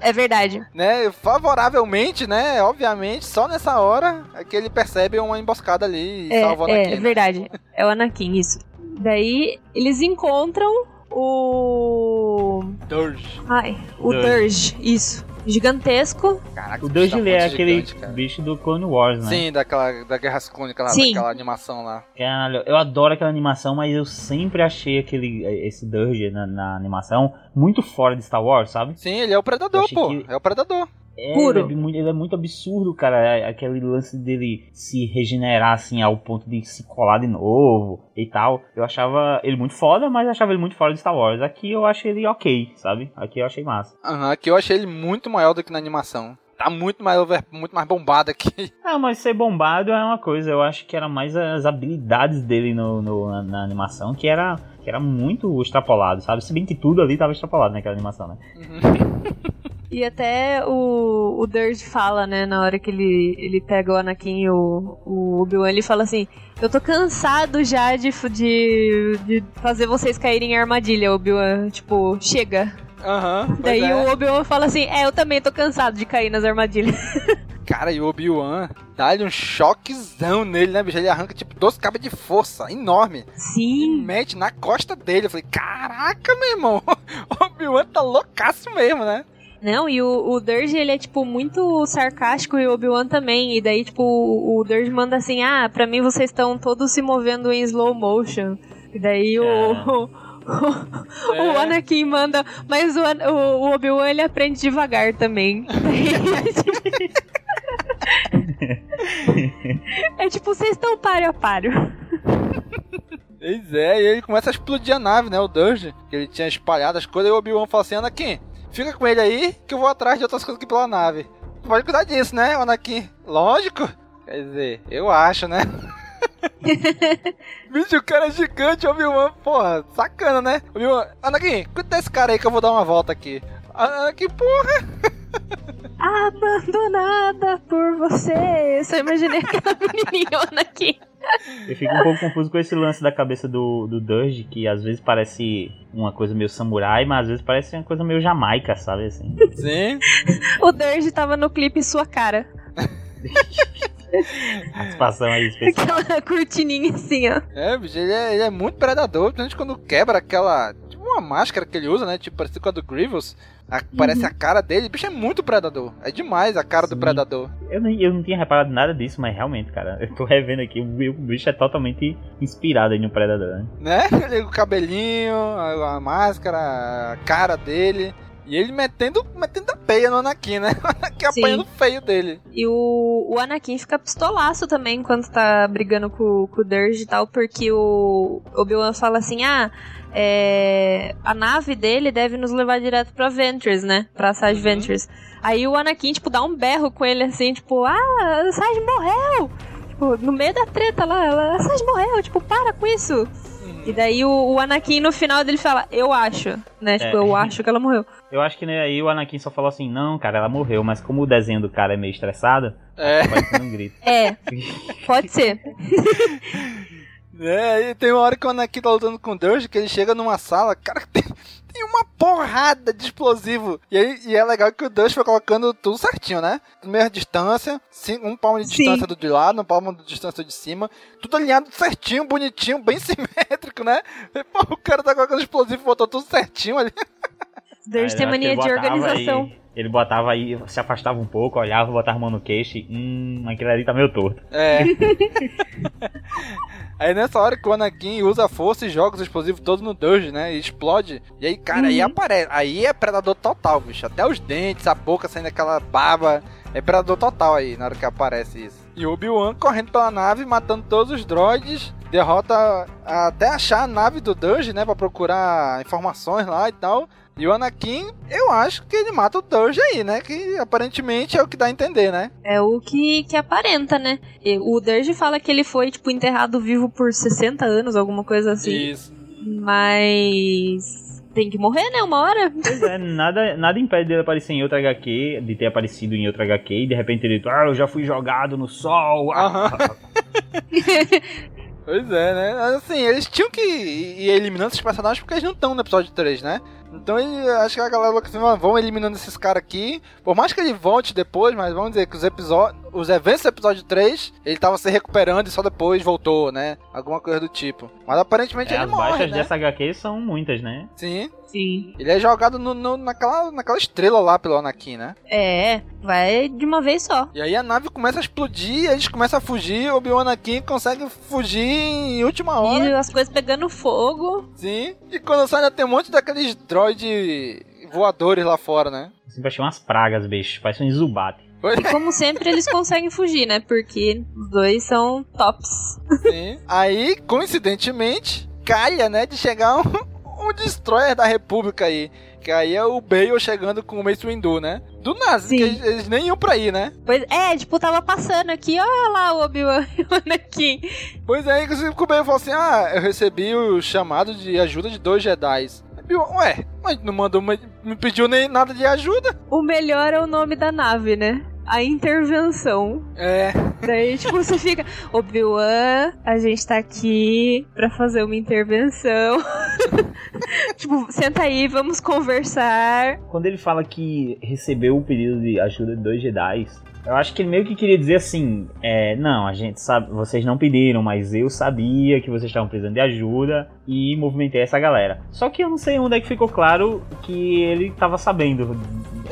É. É verdade. Né, favoravelmente, né? Obviamente, só nessa hora é que ele percebe uma emboscada ali e é, salva o Anakin. É, é verdade. É o Anakin, isso. Daí eles encontram o. Durge. Ai, o Durge, Durge isso. Gigantesco. Caraca, o ele é gigante, aquele bicho do Clone Wars, né? Sim, daquela da Guerra Clônica lá, Sim. daquela animação lá. Caralho, eu adoro aquela animação, mas eu sempre achei aquele esse Durge na, na animação muito fora de Star Wars, sabe? Sim, ele é o predador, pô. Que... É o predador. É, Puro. Ele é, muito, ele é, muito, absurdo, cara. É, aquele lance dele se regenerar, assim, ao ponto de se colar de novo e tal. Eu achava ele muito foda, mas achava ele muito fora de Star Wars. Aqui eu achei ele ok, sabe? Aqui eu achei massa. Aham, uhum, aqui eu achei ele muito maior do que na animação. Tá muito mais, muito mais bombado aqui. [LAUGHS] Ah, mas ser bombado é uma coisa. Eu acho que era mais as habilidades dele no, no na, na, animação, que era, que era muito extrapolado, sabe? Se bem que tudo ali tava extrapolado naquela animação, né? Uhum. [LAUGHS] E até o, o Dirge fala, né, na hora que ele, ele pega o Anakin e o, o Obi-Wan, ele fala assim: Eu tô cansado já de, de, de fazer vocês caírem em armadilha, Obi-Wan. Tipo, chega. Aham. Uhum, Daí é. o Obi-Wan fala assim: É, eu também tô cansado de cair nas armadilhas. [LAUGHS] Cara, e o Obi-Wan dá-lhe um choquezão nele, né, bicho? Ele arranca, tipo, 12 cabas de força, enorme. Sim. E mete na costa dele. Eu falei, caraca, meu irmão. [LAUGHS] O Obi-Wan tá loucaço mesmo, né? Não, e o, o Durge, ele é, tipo, muito sarcástico e o Obi-Wan também. E daí, tipo, o, o Durge manda assim, ah, pra mim vocês estão todos se movendo em slow motion. E daí é. o... [LAUGHS] O, é. o Anakin manda, mas o, o, o Obi-Wan ele aprende devagar também. [LAUGHS] é tipo, vocês estão páreo a páreo. Pois é, e ele começa a explodir a nave, né? O Durge, que ele tinha espalhado as coisas, e o Obi-Wan fala assim: Anakin, Fica com ele aí, que eu vou atrás de outras coisas aqui pela nave. Pode cuidar disso, né, Anakin? Lógico. Quer dizer, eu acho, né? [LAUGHS] Bicho, o cara é gigante, Obi-Wan, porra, sacana, né? Obi-Wan, Anakin, cuida desse cara aí que eu vou dar uma volta aqui. Anakin, porra! [LAUGHS] Abandonada por você. Só imaginei aquela menininha aqui. Eu fico um pouco confuso com esse lance da cabeça do, do Durge, que às vezes parece uma coisa meio samurai, mas às vezes parece uma coisa meio jamaica, sabe assim? Sim. o Durge tava no clipe Sua Cara. [LAUGHS] [LAUGHS] Participação aí especial. Aquela cortininha assim, ó. É, bicho, ele é, ele é muito predador, principalmente quando quebra aquela. Tipo uma máscara que ele usa, né? Tipo, parece com a do Grievous. A, parece uhum. a cara dele. Bicho, é muito predador. É demais a cara Sim. do predador. Eu não, eu não tinha reparado nada disso, mas realmente, cara, eu tô revendo aqui. O, o bicho é totalmente inspirado aí no predador, né? Né? [LAUGHS] O cabelinho, a, a máscara, a cara dele. E ele metendo, metendo a peia no Anakin, né? O [LAUGHS] Anakin Sim. apanhando feio dele. E o, o Anakin fica pistolaço também enquanto tá brigando com, com o Durge e tal, porque o Obi-Wan fala assim, ah, é, a nave dele deve nos levar direto pra Ventures, né? Pra Sage uhum. Ventures. Aí o Anakin, tipo, dá um berro com ele assim, tipo, ah, a Sage morreu! Tipo, no meio da treta lá, ela, a Sage morreu, tipo, para com isso! E daí o, o, Anakin no final dele fala, eu acho, né? Tipo, é. eu acho que ela morreu. Eu acho que né, aí o Anakin só falou assim, não, cara, ela morreu, mas como o desenho do cara é meio estressado, é. pode um grito. É, [LAUGHS] pode ser. [LAUGHS] É, e tem uma hora que o Anakin tá lutando com o Durge, que ele chega numa sala, cara, [LAUGHS] tem, tem uma porrada de explosivo. E, aí, e é legal que o Durge foi colocando tudo certinho, né? Mesma distância, um palmo de distância Sim. do de lado, um palmo de distância de cima, tudo alinhado certinho, bonitinho, bem simétrico, né? E, pô, o cara tá colocando explosivo e botou tudo certinho ali. Durge tem mania de organização. Aí, ele botava aí, se afastava um pouco, olhava, botava a mão no queixo e, hum, aquele ali tá meio torto. É. [LAUGHS] Aí nessa hora que o Anakin usa a força e joga os explosivos todos no Durge, né? E explode. E aí, cara, uhum. aí aparece. Aí é predador total, bicho. Até os dentes, a boca saindo aquela baba. É predador total aí, na hora que aparece isso. E o Obi-Wan correndo pela nave, matando todos os droids. Derrota até achar a nave do Durge, né? Pra procurar informações lá e tal. E o Anakin, eu acho que ele mata o Durge aí, né? Que aparentemente é o que dá a entender, né? É o que, que aparenta, né? E o Durge fala que ele foi, tipo, enterrado vivo por 60 anos, alguma coisa assim. Isso. Mas. Tem que morrer, né? Uma hora. Pois é, nada, nada impede dele aparecer em outra HQ, de ter aparecido em outra HQ, e de repente ele, ah, eu já fui jogado no sol. Ah. [LAUGHS] Pois é, né? Assim, eles tinham que ir eliminando esses personagens porque eles não estão no episódio 3, né? Então ele, acho que a galera falou assim, vão eliminando esses caras aqui. Por mais que ele volte depois, mas vamos dizer que os episódios. Os eventos do episódio 3, ele tava se recuperando e só depois voltou, né? Alguma coisa do tipo. Mas aparentemente é, ele as morre. baixas né? dessa HQ são muitas, né? Sim. Sim. Ele é jogado no, no, naquela, naquela estrela lá pelo Anakin, né? É, vai de uma vez só. E aí a nave começa a explodir, eles começam a fugir, o Anakin consegue fugir em última hora. E as coisas pegando fogo. Sim. E quando sai ainda tem um monte daqueles droid voadores lá fora, né? Assim, parece umas pragas, bicho. Parece um E como sempre, eles conseguem fugir, né? Porque os dois são tops. Sim. Aí, coincidentemente, calha, né, de chegar um, um destroyer da República aí. Que aí é o Bale chegando com o Mace Windu, né? Do nada, que eles, eles, nem iam pra ir, né? Pois é, tipo, tava passando aqui, olha lá o Obi-Wan [LAUGHS] Anakin. Pois é, inclusive o Bale falou assim, ah, eu recebi o chamado de ajuda de dois Jedi. Ué, mas não mandou, não pediu nem nada de ajuda. O melhor é o nome da nave, né? A intervenção. É. Daí, tipo, você fica, Obi-Wan, a gente tá aqui pra fazer uma intervenção. [LAUGHS] tipo, senta aí, vamos conversar. Quando ele fala que recebeu o pedido de ajuda de dois Jedi, eu acho que ele meio que queria dizer assim: é, não, a gente sabe, vocês não pediram, mas eu sabia que vocês estavam precisando de ajuda e movimentei essa galera. Só que eu não sei onde é que ficou claro que ele estava sabendo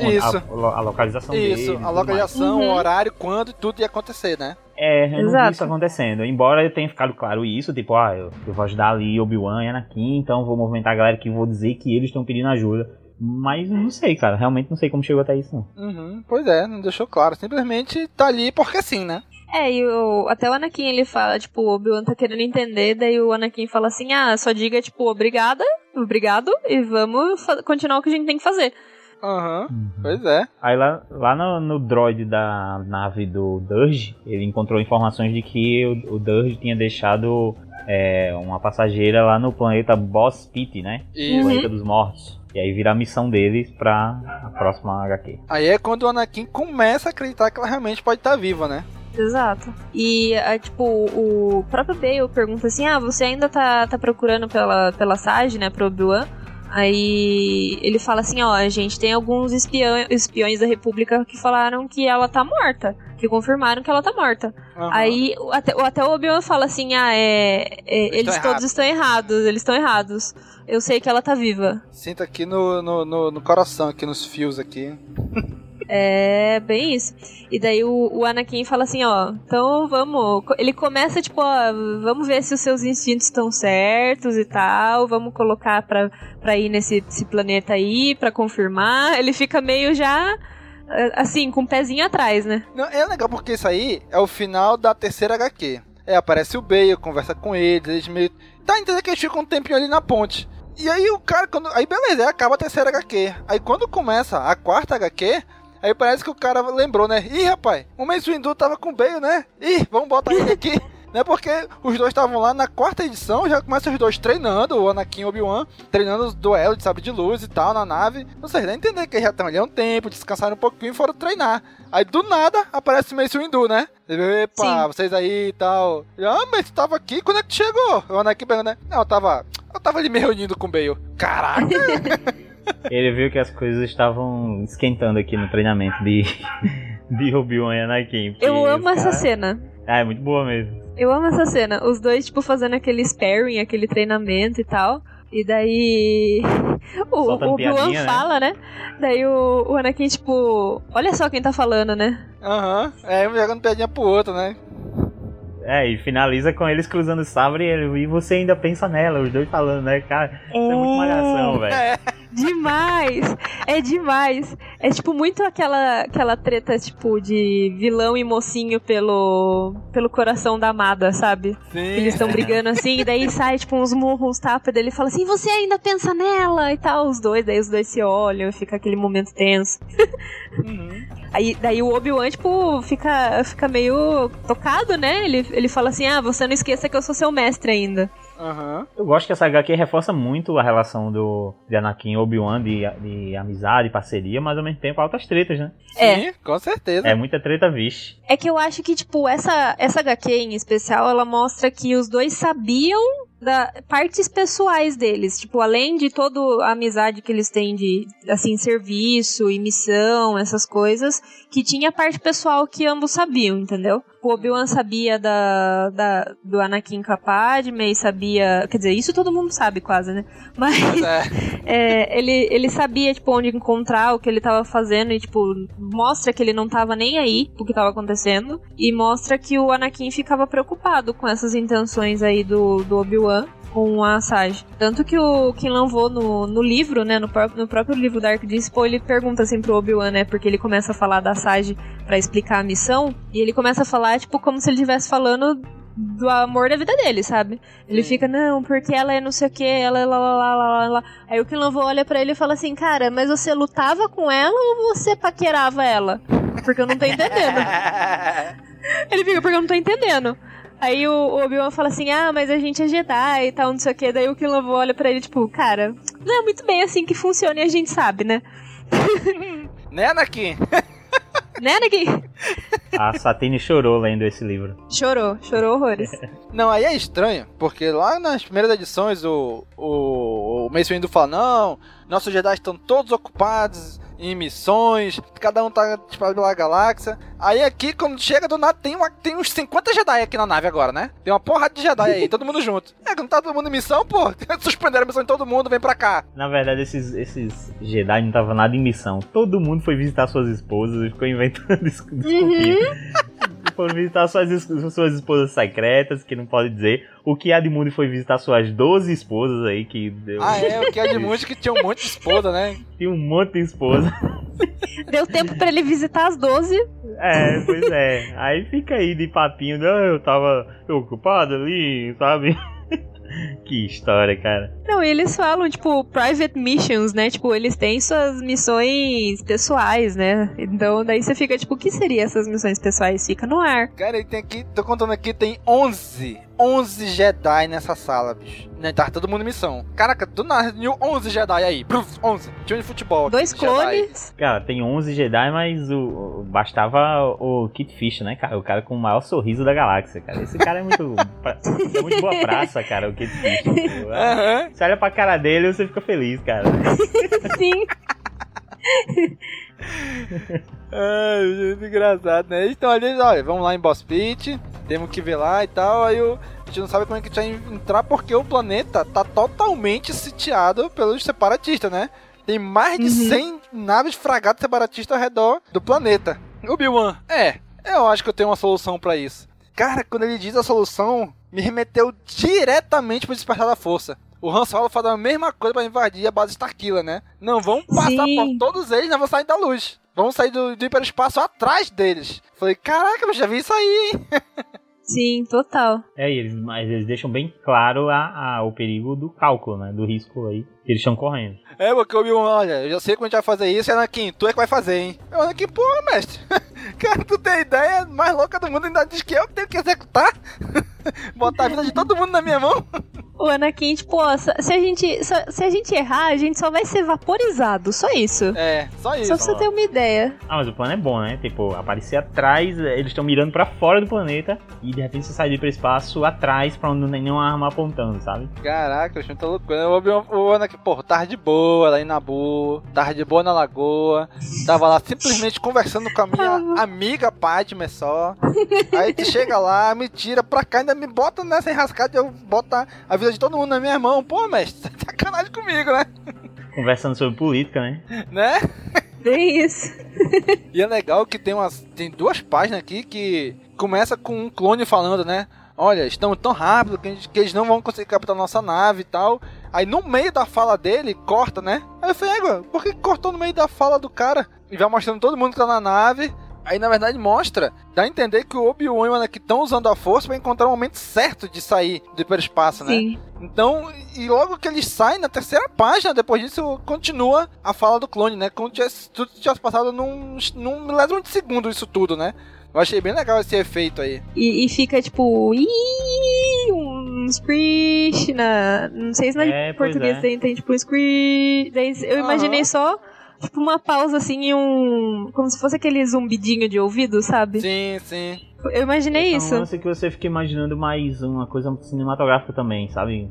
Isso. A, a, localização Isso, dele. a localização, Uhum. o horário, quando tudo ia acontecer, né? É, eu não Exato. vi isso acontecendo. Embora eu tenha ficado claro isso, tipo, ah, eu, eu vou ajudar ali Obi-Wan e Anakin, então vou movimentar a galera que vou dizer que eles estão pedindo ajuda. Mas não sei, cara. Realmente não sei como chegou até isso, não. Uhum, pois é, não deixou claro. Simplesmente tá ali porque sim, né? É, e o, até o Anakin ele fala, tipo, o Obi-Wan tá querendo entender, daí o Anakin fala assim: ah, só diga, tipo, obrigada, obrigado, e vamos continuar o que a gente tem que fazer. Aham, pois é. Aí lá, lá no, no droid da nave do Durge, ele encontrou informações de que o, o Durge tinha deixado é, uma passageira lá no planeta Boss Pit, né? Isso. O planeta dos mortos. E aí vira a missão deles pra a próxima HQ. Aí é quando o Anakin começa a acreditar que ela realmente pode estar viva, né? Exato. E, ah, tipo, o próprio Bale pergunta assim: ah, você ainda tá, tá procurando pela, pela Sage, né, pro Obi-Wan? Aí ele fala assim: ó, a gente tem alguns espião, espiões da República que falaram que ela tá morta. Que confirmaram que ela tá morta. Aham. Aí o- até, o- até o Obi-Wan fala assim: ah, é. é, eles todos estão errados, eles estão errados. Eu sei que ela tá viva. Sinta aqui no, no, no, no coração, aqui nos fios aqui. [LAUGHS] É, bem isso. E daí o, o Anakin fala assim, ó, então vamos. Ele começa, tipo, ó, vamos ver se os seus instintos estão certos e tal, vamos colocar pra, pra ir nesse, esse planeta aí, pra confirmar. Ele fica meio já. eh, Assim, com o pezinho atrás, né? Não, é legal porque isso aí é o final da terceira HQ. É, aparece o Bale, conversa com eles, eles meio. Tá entendendo que eles ficam um tempinho ali na ponte. E aí o cara, quando. Aí beleza, acaba a terceira HQ. Aí quando começa a quarta HQ, aí parece que o cara lembrou, né? Ih, rapaz, o Mace Windu tava com o Bale, né? Ih, vamos botar ele aqui. [LAUGHS] né? Porque os dois estavam lá na quarta edição, já começa os dois treinando, o Anakin e o Obi-Wan, treinando os duelos de sabre de luz e tal na nave. Ou seja, dá a entender que eles já estão ali há um tempo, descansaram um pouquinho e foram treinar. Aí do nada aparece o Mace Windu, né? Epa, Sim. vocês aí e tal. Ah, mas tu tava aqui, quando é que tu chegou? O Anakin pergunta, né? Não, eu tava. Eu tava ali me reunindo com o Bale. Caraca! [LAUGHS] Ele viu que as coisas estavam esquentando aqui no treinamento de, de Obi-Wan e Anakin. porque Eu amo os essa cena. Ah, é muito boa mesmo. Eu amo essa cena. Os dois, tipo, fazendo aquele sparring, aquele treinamento e tal. E daí. O, o Obi-Wan né? fala, né? Daí o, o Anakin, tipo. Olha só quem tá falando, né? Aham. É, um jogando piadinha pro outro, né? É, e finaliza com eles cruzando o sabre e, ele, e você ainda pensa nela, os dois falando, né, cara? Isso é muito malhação, velho. É. demais. É demais. É tipo muito aquela, aquela treta, tipo, de vilão e mocinho pelo, pelo coração da amada, sabe? Sim. Eles estão brigando assim, e daí sai, tipo, uns murros, uns tapas, daí ele fala assim, você ainda pensa nela? E tal, os dois, daí os dois se olham e fica aquele momento tenso. [LAUGHS] Aí, daí o Obi-Wan, tipo, fica, fica meio tocado, né? Ele, ele fala assim, ah, você não esqueça que eu sou seu mestre ainda. Aham. Eu gosto que essa HQ reforça muito a relação do de Anakin e Obi-Wan de, de amizade, parceria, mas ao mesmo tempo altas tretas, né? É. Sim, com certeza. É muita treta, vixe. É que eu acho que, tipo, essa, essa HQ em especial, ela mostra que os dois sabiam da partes pessoais deles, tipo, além de toda a amizade que eles têm de, assim, serviço e missão, essas coisas, que tinha a parte pessoal que ambos sabiam, entendeu? O Obi-Wan sabia da, da, do Anakin com a Padme e sabia, quer dizer, isso todo mundo sabe quase, né? Mas [LAUGHS] é, ele, ele sabia, tipo, onde encontrar, o que ele tava fazendo e, tipo, mostra que ele não tava nem aí pro que tava acontecendo e mostra que o Anakin ficava preocupado com essas intenções aí do, do Obi-Wan com a Sage. Tanto que o Kim Lanvô no, no livro, né, no, pró no próprio livro Dark Dispo, ele pergunta assim pro Obi-Wan, né, porque ele começa a falar da Sage para explicar a missão, e ele começa a falar, tipo, como se ele estivesse falando do amor da vida dele, sabe? Ele fica, não, porque ela é não sei o que, ela é lá, lá, lá, lá, lá. Aí o Kim Lanvô olha pra ele e fala assim, cara, mas você lutava com ela ou você paquerava ela? Porque eu não tô entendendo. [LAUGHS] ele fica, porque eu não tô entendendo. Aí o Obi-Wan fala assim, ah, mas a gente é Jedi e tal, não sei o que. Daí o Killan olha pra ele, tipo, cara, não é muito bem assim que funciona e a gente sabe, né? [LAUGHS] né, Anakin? [LAUGHS] né, Anakin? A Satine chorou lendo esse livro. Chorou, chorou horrores. [LAUGHS] Não, aí é estranho, porque lá nas primeiras edições o, o, o Mace Windu fala, não, nossos Jedi estão todos ocupados em missões, cada um tá espalhado pela galáxia. Aí aqui, quando chega do nada, tem, uma, tem uns 50 Jedi aqui na nave agora, né? Tem uma porrada de Jedi aí, todo mundo junto. É, quando tá todo mundo em missão, pô, [LAUGHS] suspenderam a missão de todo mundo, vem pra cá. Na verdade, esses, esses Jedi não estavam nada em missão. Todo mundo foi visitar suas esposas e ficou inventando [LAUGHS] desculpinha. Uhum. Foram visitar suas, suas esposas secretas, que não pode dizer. O que Admundo foi visitar suas 12 esposas aí, que deu. Ah, é, o que Admundo que tinha um monte de esposa, né? Tinha um monte de esposa. Deu tempo para ele visitar as 12. É, pois é. Aí fica aí de papinho, não, eu tava ocupado ali, sabe? Que história, cara. Não, e eles falam, tipo, private missions, né? Tipo, eles têm suas missões pessoais, né? Então, daí você fica, tipo, o que seria essas missões pessoais? Fica no ar. Cara, ele tem aqui, tô contando aqui, tem 11 11 Jedi nessa sala, bicho. Né, tá todo mundo em missão. Caraca, do nada, 11 Jedi aí. Bruf, 11. Time de futebol. Dois clones. Cara, tem 11 Jedi, mas o, bastava o Kit Fish, né, cara? O cara com o maior sorriso da galáxia, cara. Esse cara é muito, [LAUGHS] é muito boa praça, cara, o Kit Fish. Uhum. Você olha pra cara dele e você fica feliz, cara. Sim. [LAUGHS] Ai, muito engraçado, né? Então ali, olha, vamos lá em Boss Pit, temos que ver lá e tal, aí o, a gente não sabe como é que a gente vai entrar porque o planeta tá totalmente sitiado pelos separatistas, né? Tem mais de uhum. 100 naves fragadas separatistas ao redor do planeta. Obi-Wan, é, eu acho que eu tenho uma solução para isso. Cara, quando ele diz a solução, me remeteu diretamente pro Despertar da Força. O Han Solo faz a mesma coisa para invadir a base Starkiller, né? Não, vamos passar Sim. por todos eles, não vão sair da luz. Vamos sair do, do hiperespaço atrás deles. Falei, caraca, eu já vi isso aí, hein? [LAUGHS] Sim, total. É, eles, mas eles deixam bem claro a, a, o perigo do cálculo, né? Do risco aí que eles estão correndo. É, porque eu vi olha, eu já sei como a gente vai fazer isso, Anakin, tu é que vai fazer, hein? Eu, Anakin, porra, mestre. [LAUGHS] Cara, tu tem a ideia mais louca do mundo, ainda diz que eu que tenho que executar? [LAUGHS] Botar a vida de todo mundo na minha mão? O Anakin, tipo, ó, se a gente, se a gente errar, a gente só vai ser vaporizado, só isso. É, só isso. Só pra você ter uma ideia. Ah, mas o plano é bom, né? Tipo, aparecer atrás, eles estão mirando pra fora do planeta e de repente você sai de pro espaço atrás pra onde não tem nenhuma arma apontando, sabe? Caraca, eu achei muito louco. Eu vi o Anakin, pô, tava de boa lá em Nabu, tava de boa na lagoa, tava lá simplesmente conversando com a minha amiga Padme só. Aí tu chega lá, me tira pra cá, ainda me bota nessa enrascada e eu boto a vida de todo mundo na minha mão. Pô, mestre, [LAUGHS] tá sacanagem comigo, né? Conversando sobre política, né? Né? Tem isso. [LAUGHS] e é legal que tem umas. Tem duas páginas aqui que começa com um clone falando, né? Olha, estamos tão rápido que, gente, que eles não vão conseguir capturar nossa nave e tal. Aí no meio da fala dele, corta, né? Aí eu falei, "Égua, por que cortou no meio da fala do cara? E vai mostrando todo mundo que tá na nave. Aí na verdade mostra, dá a entender que o Obi-Wan e o Anakin estão usando a força pra encontrar o momento certo de sair do hiperespaço, né? Sim. Então, e logo que eles saem, na terceira página, depois disso, continua a fala do clone, né? Como tivesse, tudo tivesse passado num, num milésimo de segundo isso tudo, né? Eu achei bem legal esse efeito aí. E, e fica tipo. Um screech na. Não sei se na É, português é. tem, tem tipo um screech. Daí eu imaginei só. Tipo uma pausa assim e um. Como se fosse aquele zumbidinho de ouvido, sabe? Sim, sim. Eu imaginei É isso. um lance que você fica imaginando mais uma coisa cinematográfica também, sabe?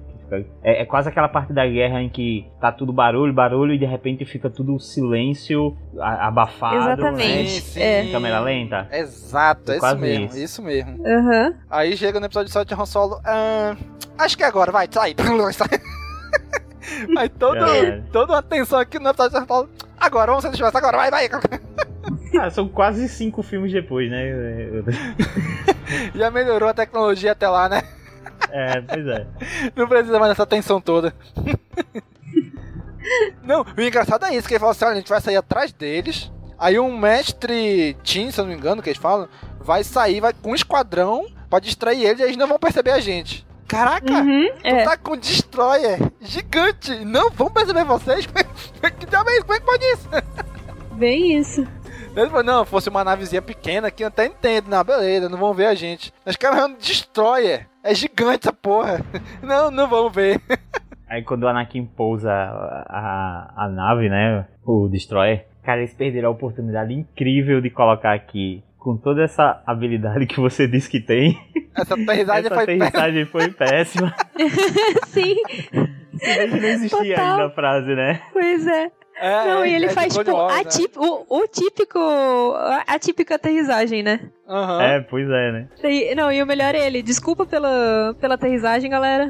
É, é quase aquela parte da guerra em que tá tudo barulho, barulho e de repente fica tudo silêncio, a- abafado. Exatamente. Sim, sim. É. Em câmera lenta. Exato, é isso mesmo, isso. isso, mesmo. Aham. Aí chega no episódio 7 de Han Solo, "Ah, acho que é agora, vai, sai. [LAUGHS] [LAUGHS] Aí todo, Caralho. toda uma tensão aqui no episódio de Solo, agora, vamos ser desgraçados, agora, vai, vai. [LAUGHS] Ah, são quase cinco filmes depois, né? [LAUGHS] Já melhorou a tecnologia até lá, né? É, pois é. Não precisa mais dessa tensão toda. Não, o engraçado é isso, que ele fala assim, olha, a gente vai sair atrás deles, aí um mestre Tim, se eu não me engano, que eles falam, vai sair, vai com um esquadrão pra distrair eles e eles não vão perceber a gente. Caraca, Uhum, tu é. tá com um destroyer gigante, não vão perceber vocês? [LAUGHS] que diabo é isso? Como é que pode isso? [LAUGHS] Bem isso. Ele falou, não, fosse uma navezinha pequena aqui, eu até entendo. Não, beleza, não vão ver a gente. Mas, cara, é um destroyer. É gigante essa porra. [LAUGHS] Não, não vão ver. Aí quando o Anakin pousa a, a, a nave, né? O Destroyer, cara, eles perderam a oportunidade incrível de colocar aqui. Com toda essa habilidade que você disse que tem, Essa aterrissagem essa foi aterrissagem foi péssima. [LAUGHS] Sim, Não existia Total. ainda a frase, né? pois é. É, Não, é, e ele é faz, tipo, Wars, a né? tip- o, o típico. A típica aterrissagem, né? Aham. É, pois é, né? E- não, e o melhor é ele. Desculpa pela, pela aterrissagem, galera.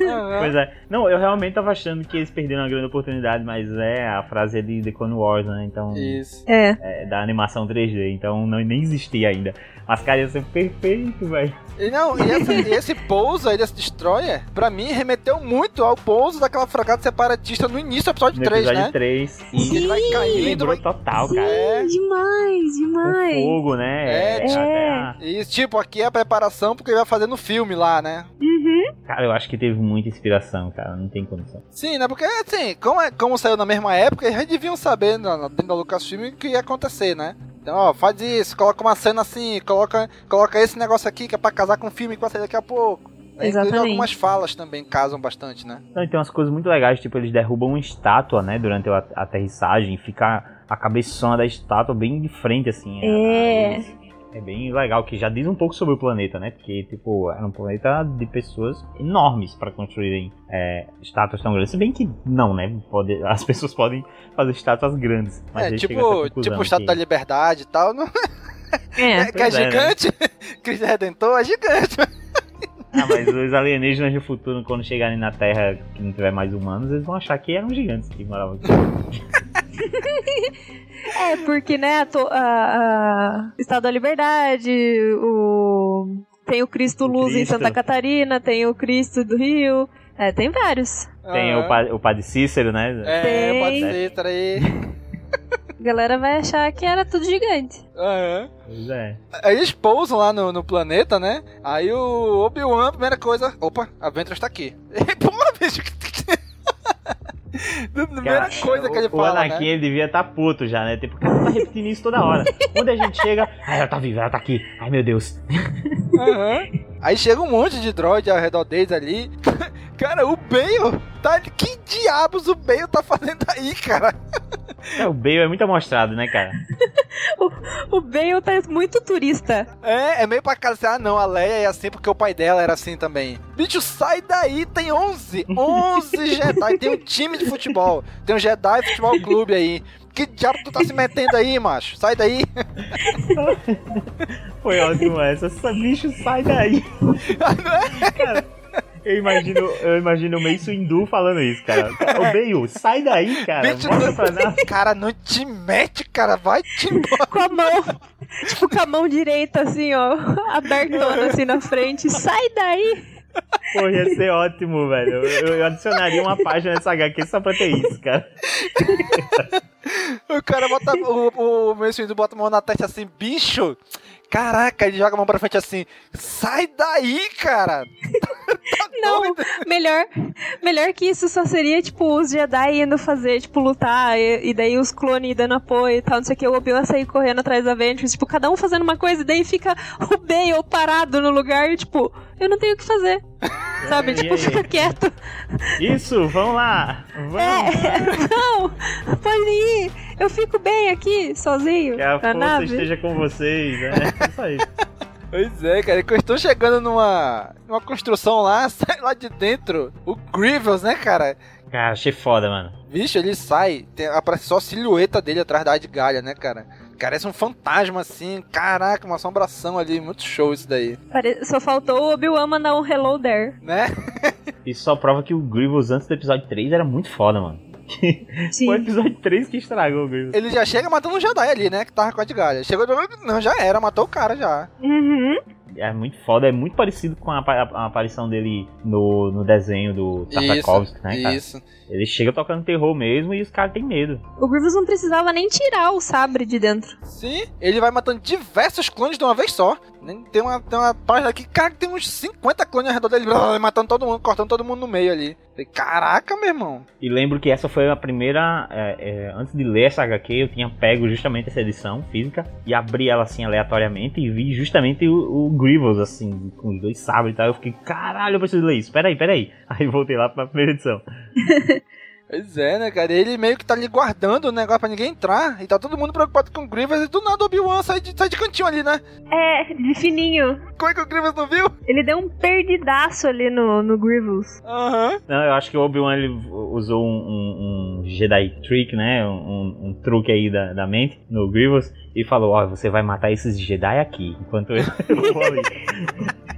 aham. Pois é. Não, eu realmente tava achando que eles perderam uma grande oportunidade, mas é a frase é de The Clone Wars, né? Então. Isso. É. é, da animação 3D, então não, nem existia ainda. Mas, cara, ia ser perfeito, velho. E não, e esse, e [LAUGHS] esse pouso aí desse destroyer, pra mim, remeteu muito ao pouso daquela fragata separatista no início do episódio No 3, episódio né? 3. Que ele vai caindo, Lembrou vai... total, cara. É. Demais, demais. fogo, né? É, até a- E, tipo, aqui é a preparação porque ele vai fazer no filme lá, né? Cara, eu acho que teve muita inspiração, cara. Não tem condição. Sim, né? Porque, assim, como, é, como saiu na mesma época, eles já deviam saber dentro da Lucasfilm o que ia acontecer, né? Então, ó, faz isso, coloca uma cena assim, coloca, coloca esse negócio aqui que é pra casar com o filme que vai sair daqui a pouco. Aí, inclusive, Exatamente. algumas falas também casam bastante, né? Então, tem umas coisas muito legais, tipo, eles derrubam uma estátua, né, durante a a aterrissagem, fica a cabeçona da estátua bem de frente, assim. a- É. a eles. É bem legal, que já diz um pouco sobre o planeta, né? Porque, tipo, era um planeta de pessoas enormes pra construírem é, estátuas tão grandes. Se bem que não, né? Pode, as [LAUGHS] pessoas podem fazer estátuas grandes. Mas é, tipo, tipo o Estado que- da Liberdade e tal. Não... É. [LAUGHS] É, que é é, né? gigante. [LAUGHS] Cristo Redentor é gigante. Ah, mas os alienígenas do futuro, quando chegarem na Terra, que não tiver mais humanos, eles vão achar que eram gigantes que moravam aqui. É, porque, né, a, a- a Estado da Liberdade, o. Tem o Cristo O Luz em Cristo. Santa Catarina, tem o Cristo do Rio. É, tem vários. Tem o, pa- o Padre Cícero, né? É, Tem. pode ser, peraí. A galera vai achar que era tudo gigante. Aham. Pois é. Aí eles pousam lá no, no planeta, né? Aí o Obi-Wan, a primeira coisa. Opa, a Ventress tá aqui. [LAUGHS] Porra, bicho. [LAUGHS] primeira Cara, coisa que ele fala. O Anakin né? ele devia estar puto já, né? Tipo, por que você tá repetindo isso toda hora? Quando a gente chega, ai, ela tá viva, ela tá aqui. Ai, meu Deus. Aham. Aí chega um monte de droid ao redor deles ali. [LAUGHS] Cara, o Bale tá. Que diabos o Bale tá fazendo aí, cara? É, o Bale é muito amostrado, né, cara? [LAUGHS] O Bale tá muito turista. É, é meio pra casa assim, ah não, a Leia é assim porque o pai dela era assim também. Bicho, sai daí, tem 11, 11 [LAUGHS] Jedi, tem um time de futebol, tem um Jedi Futebol Clube aí. Que diabo tu tá se metendo aí, macho? Sai daí. [LAUGHS] Foi ótimo essa. Essa bicho sai daí. Cara, eu imagino, eu imagino o Mace Hindu falando isso, cara. O Bale, sai daí, cara. Bicho, Volta pra nada. cara, não te mete, cara, vai te embora. Com a mão. tipo, com a mão direita, assim, ó. Abertona, assim, na frente. Sai daí! Pô, ia ser ótimo, velho. Eu, eu adicionaria uma página nessa HQ só pra ter isso, cara. o cara bota. O, o Mace bota a mão na testa assim, bicho. Caraca, ele joga a mão pra frente assim. Sai daí, cara! tá Não, melhor, melhor que isso só seria, tipo, os Jedi indo fazer, tipo, lutar, e, e daí os clones dando apoio e tal, não sei o que, o Obi-Wan sair correndo atrás da Ventress, tipo, cada um fazendo uma coisa, e daí fica o Bale parado no lugar, e, tipo, eu não tenho o que fazer. [LAUGHS] Sabe? tipo, fica quieto. Isso, vamos lá. Vamos. É, não, pode ir. Eu fico bem aqui, sozinho. Que a na força nave. esteja com vocês, né? Isso aí. Pois é, cara, eles estão chegando numa, numa construção lá, [LAUGHS] sai lá de dentro o Grievous, né, cara? Cara, achei foda, mano. Vixe, ele sai, tem, aparece só a silhueta dele atrás da Adgalha, né, cara? Parece um fantasma assim, caraca, uma assombração ali, muito show isso daí. Pare- Só faltou o Obi-Wan mandar um hello there. Né? Isso [LAUGHS] só prova que o Grievous antes do episódio 3 era muito foda, mano. Sim. Foi o episódio 3 que estragou o Grievous. Ele já chega matando um Jedi ali, né, que tava com a Adgalha. Chegou, não, já era, matou o cara já. Uhum. É muito foda, é muito parecido com a, apa- a aparição dele no, no desenho do Tartakovsky, né, cara? Isso. Ele chega tocando terror mesmo e os caras têm medo. O Grievous não precisava nem tirar o sabre de dentro. Sim, ele vai matando diversos clones de uma vez só. Tem uma, tem uma página aqui, cara, que tem uns 50 clones ao redor dele, blá, matando todo mundo, cortando todo mundo no meio ali. Falei, Caraca, meu irmão. E lembro que essa foi a primeira. é, é, antes de ler essa HQ, eu tinha pego justamente essa edição física e abri ela assim aleatoriamente e vi justamente o, o Grievous, assim, com os dois sabres e tal. Eu fiquei, caralho, eu preciso ler isso. Peraí, peraí. [LAUGHS] Aí voltei lá pra primeira edição. [LAUGHS] Pois é, né, cara? Ele meio que tá ali guardando o negócio pra ninguém entrar. E tá todo mundo preocupado com o Grievous. E do nada o Obi-Wan sai de, sai de cantinho ali, né? É, de fininho. Como é que o Grievous não viu? Ele deu um perdidaço ali no, no Grievous. Aham. Não, eu acho que o Obi-Wan ele usou um, um- um Jedi trick, né? Um, um truque aí da, da mente no Grievous e falou: Ó, você vai matar esses Jedi aqui. Enquanto eu vou ali. [LAUGHS]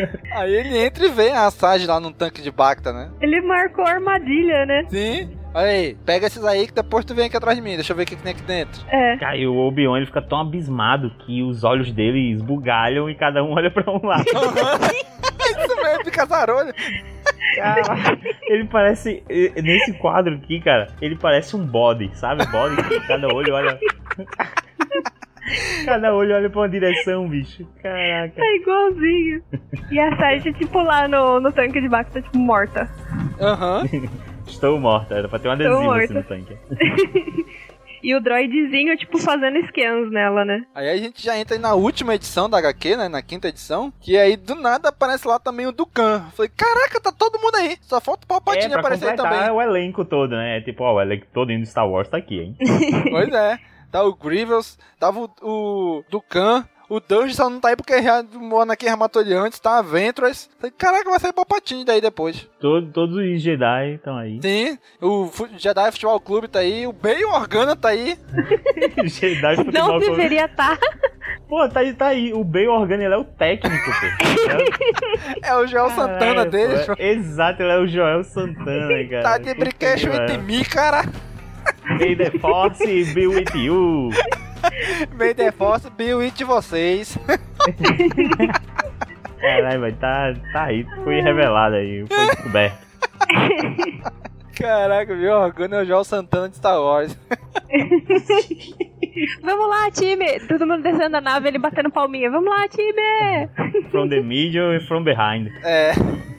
[LAUGHS] Aí ele entra e vê a Asajj lá no tanque de Bacta, né? Ele marcou a armadilha, né? Sim. Olha aí, pega esses aí que depois tu vem aqui atrás de mim. Deixa eu ver o que, que tem aqui dentro. É. Cara, e o Obi-Wan ele fica tão abismado que os olhos dele esbugalham e cada um [LAUGHS] olha pra um lado. [LAUGHS] Isso mesmo, fica zarolho. Cara, ele parece. Nesse quadro aqui, cara, ele parece um body, sabe? Body que cada olho olha. Cada olho olha pra uma direção, bicho. Caraca. É igualzinho. E a Sarge, tipo, lá no, no tanque de Bacta, tipo, morta. Aham. [LAUGHS] Estou morta, era pra ter um Estou adesivo assim no morta. tanque. [LAUGHS] E o droidzinho, tipo, fazendo scans nela, né? Aí a gente já entra aí na última edição da HQ, né? Na quinta edição. Que aí do nada aparece lá também o Dukan. Falei, caraca, tá todo mundo aí. Só falta o É, Palpatine pra aparecer também. o elenco todo, né? Tipo, ó, o elenco todo indo de Star Wars tá aqui, hein? [LAUGHS] Pois é. Tá o Grievous, tava o, o Dukan. O Dungeon só não tá aí porque já, o Anakin já matou ele antes, tá a Ventress. Caraca, vai sair Palpatine daí depois. Todo, todos os Jedi estão aí. Sim, o Jedi Futebol Clube tá aí, o Bale Organa tá aí. [LAUGHS] Jedi Futebol Não Clube. deveria estar. Pô, tá aí, tá aí. O Bale Organa, ele é o técnico, pô. É o Joel Santana Caralho, dele. pô, é- Exato, ele é o Joel Santana, cara. Tá de brinquedo pariu. me, cara. May the Force be with you. May the Force be with vocês. Caralho, mas tá, tá aí, foi revelado aí, foi descoberto. Caraca, viu? Organa é o Joel Santana de Star Wars. Vamos lá, time! Todo mundo descendo a nave, ele batendo palminha. Vamos lá, time! From the middle e from behind. É.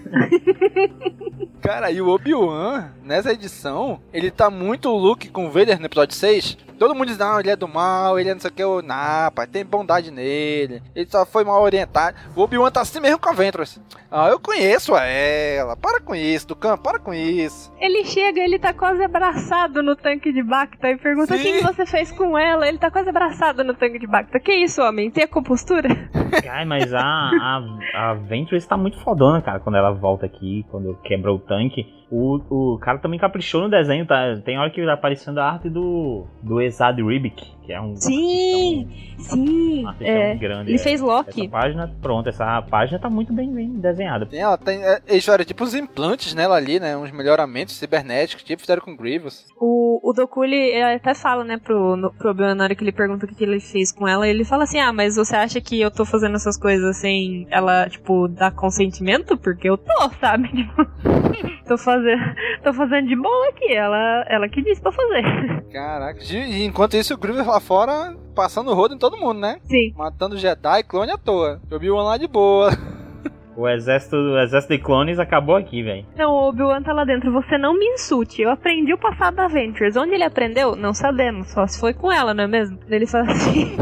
[LAUGHS] Cara, e o Obi-Wan, nessa edição, ele tá muito Luke com o Vader no episódio 6. Todo mundo diz, não, ele é do mal, ele é não sei o que, eu, não, pai, tem bondade nele, ele só foi mal orientado. O Obi-Wan tá assim mesmo com a Ventress. Ah, eu conheço ela, para com isso, Ducan, para com isso. Ele chega, ele tá quase abraçado no tanque de Bacta e pergunta o que, que você fez com ela. Ele tá quase abraçado no tanque de Bacta. Que isso, homem? Tem a compostura? Ai, mas a, a, a Ventress tá muito fodona, cara, quando ela volta aqui, quando quebra o tanque. O, o cara também caprichou no desenho, tá? Tem hora que tá aparecendo a arte do, do Esad Ribic, que é um Sim, sim. artista É. muito grande. Ele é. fez Loki. Essa página, pronto, essa página tá muito bem, bem desenhada. Tem, ela tem. É, fizeram tipo uns implantes nela ali, né? Uns melhoramentos cibernéticos, tipo fizeram com Grievous. O, o Doku, ele, ele até fala, né, pro, no, pro Obi-Wan, na hora que ele pergunta o que, que ele fez com ela, ele fala assim, ah, mas você acha que eu tô fazendo essas coisas sem ela, tipo, dar consentimento? Porque eu tô, sabe? [LAUGHS] Tô fazendo, tô fazendo de boa aqui, ela, ela que disse pra fazer. Caraca. E enquanto isso, o Grievous lá fora passando o rodo em todo mundo, né? Sim. Matando Jedi e clone à toa. Eu vi o lá de boa. O exército, o exército de clones acabou aqui, velho. Não, o Obi-Wan tá lá dentro, você não me insulte, eu aprendi o passado da Ventures. Onde ele aprendeu? Não sabemos, só se foi com ela, não é mesmo? Ele fala assim...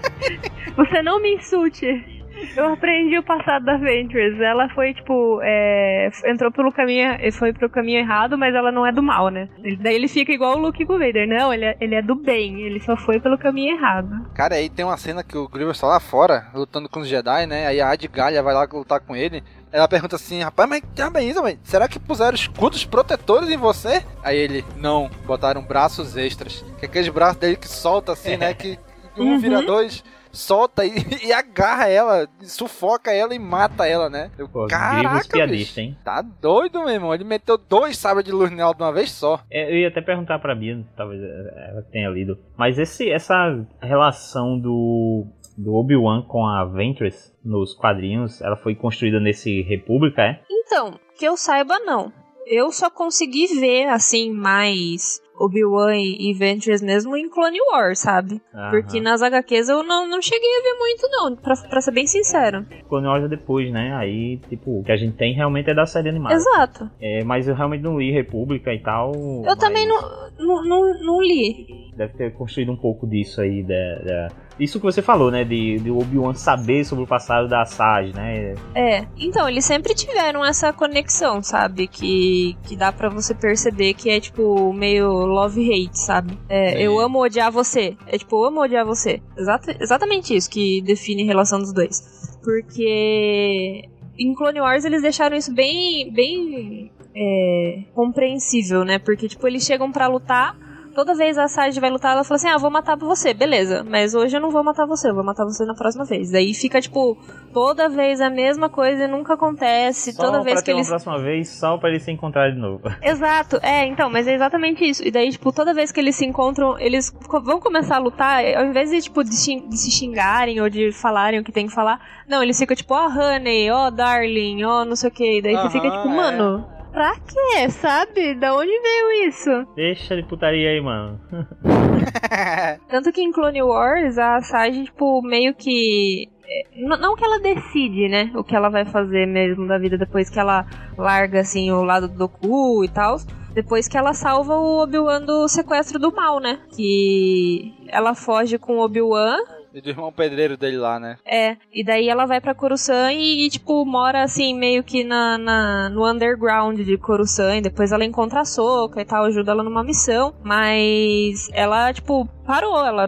[LAUGHS] você não me insulte. Eu aprendi o passado da Ventures. Ela foi, tipo, é, entrou pelo caminho, foi pro caminho errado, mas ela não é do mal, né? Daí ele fica igual o Luke com o Vader. Não, ele é, ele é do bem, ele só foi pelo caminho errado. Cara, aí tem uma cena que o Grievous tá lá fora, lutando com os Jedi, né? Aí a Adgalha vai lá lutar com ele. Ela pergunta assim, rapaz, mas é isso, mãe? Será que puseram escudos protetores em você? Aí ele, não, botaram braços extras. Que é aqueles braços dele que solta assim, né? Que um Uhum. vira dois, solta e, [LAUGHS] e agarra ela, sufoca ela e mata ela, né? Eu, Pô, Caraca, piadista, bicho. hein? Tá doido, meu irmão. Ele meteu dois sabres de luz nela de uma vez só. É, Eu ia até perguntar pra Bia, talvez ela tenha lido. Mas esse, essa relação do, do Obi-Wan com a Ventress nos quadrinhos, ela foi construída nesse República, é? Então, que eu saiba, não. Eu só consegui ver, assim, mais Obi-Wan e Ventress mesmo em Clone Wars, sabe? Aham. Porque nas HQs eu não, não cheguei a ver muito, não, pra, pra ser bem sincero. Clone Wars é depois, né? Aí, tipo, o que a gente tem realmente é da série animada. Exato. É, mas eu realmente não li República e tal. Eu mas também não, não, não, não li. Deve ter construído um pouco disso aí. Da, da- Isso que você falou, né? De, de Obi-Wan saber sobre o passado da Sage, né? É, então, eles sempre tiveram essa conexão, sabe? Que, que dá pra você perceber que é, tipo, meio love-hate, sabe? É, Sim. eu amo odiar você. É tipo, eu amo odiar você. Exata, exatamente isso que define a relação dos dois. Porque em Clone Wars eles deixaram isso bem, bem é, compreensível, né? Porque, tipo, eles chegam pra lutar. Toda vez a Sage vai lutar, ela fala assim: Ah, vou matar você, beleza. Mas hoje eu não vou matar você, eu vou matar você na próxima vez. Daí fica, tipo, toda vez a mesma coisa e nunca acontece. Só toda vez pra que ter eles. uma próxima vez, só pra eles se encontrarem de novo. [LAUGHS] Exato, é, então, mas é exatamente isso. E daí, tipo, toda vez que eles se encontram, eles vão começar a lutar, ao invés de, tipo, de, xing- de se xingarem ou de falarem o que tem que falar, não, eles ficam, tipo, ó, Honey, ó, Darling, ó, não sei o que. Daí você fica, tipo, é. Pra quê, sabe? Da onde veio isso? Deixa de putaria aí, mano. [LAUGHS] Tanto que em Clone Wars, a Sage, tipo, meio que. é, Não que ela decide, né? O que ela vai fazer mesmo da vida depois que ela larga, assim, o lado do Doku e tal. Depois que ela salva o Obi-Wan do sequestro do mal, né? Que ela foge com o Obi-Wan. E do irmão pedreiro dele lá, né? É, e daí ela vai pra Coruscant e, e, tipo, mora assim, meio que na, na- no underground de Coruscant. E depois ela encontra a Soca e tal, ajuda ela numa missão. Mas ela, tipo, parou. Ela.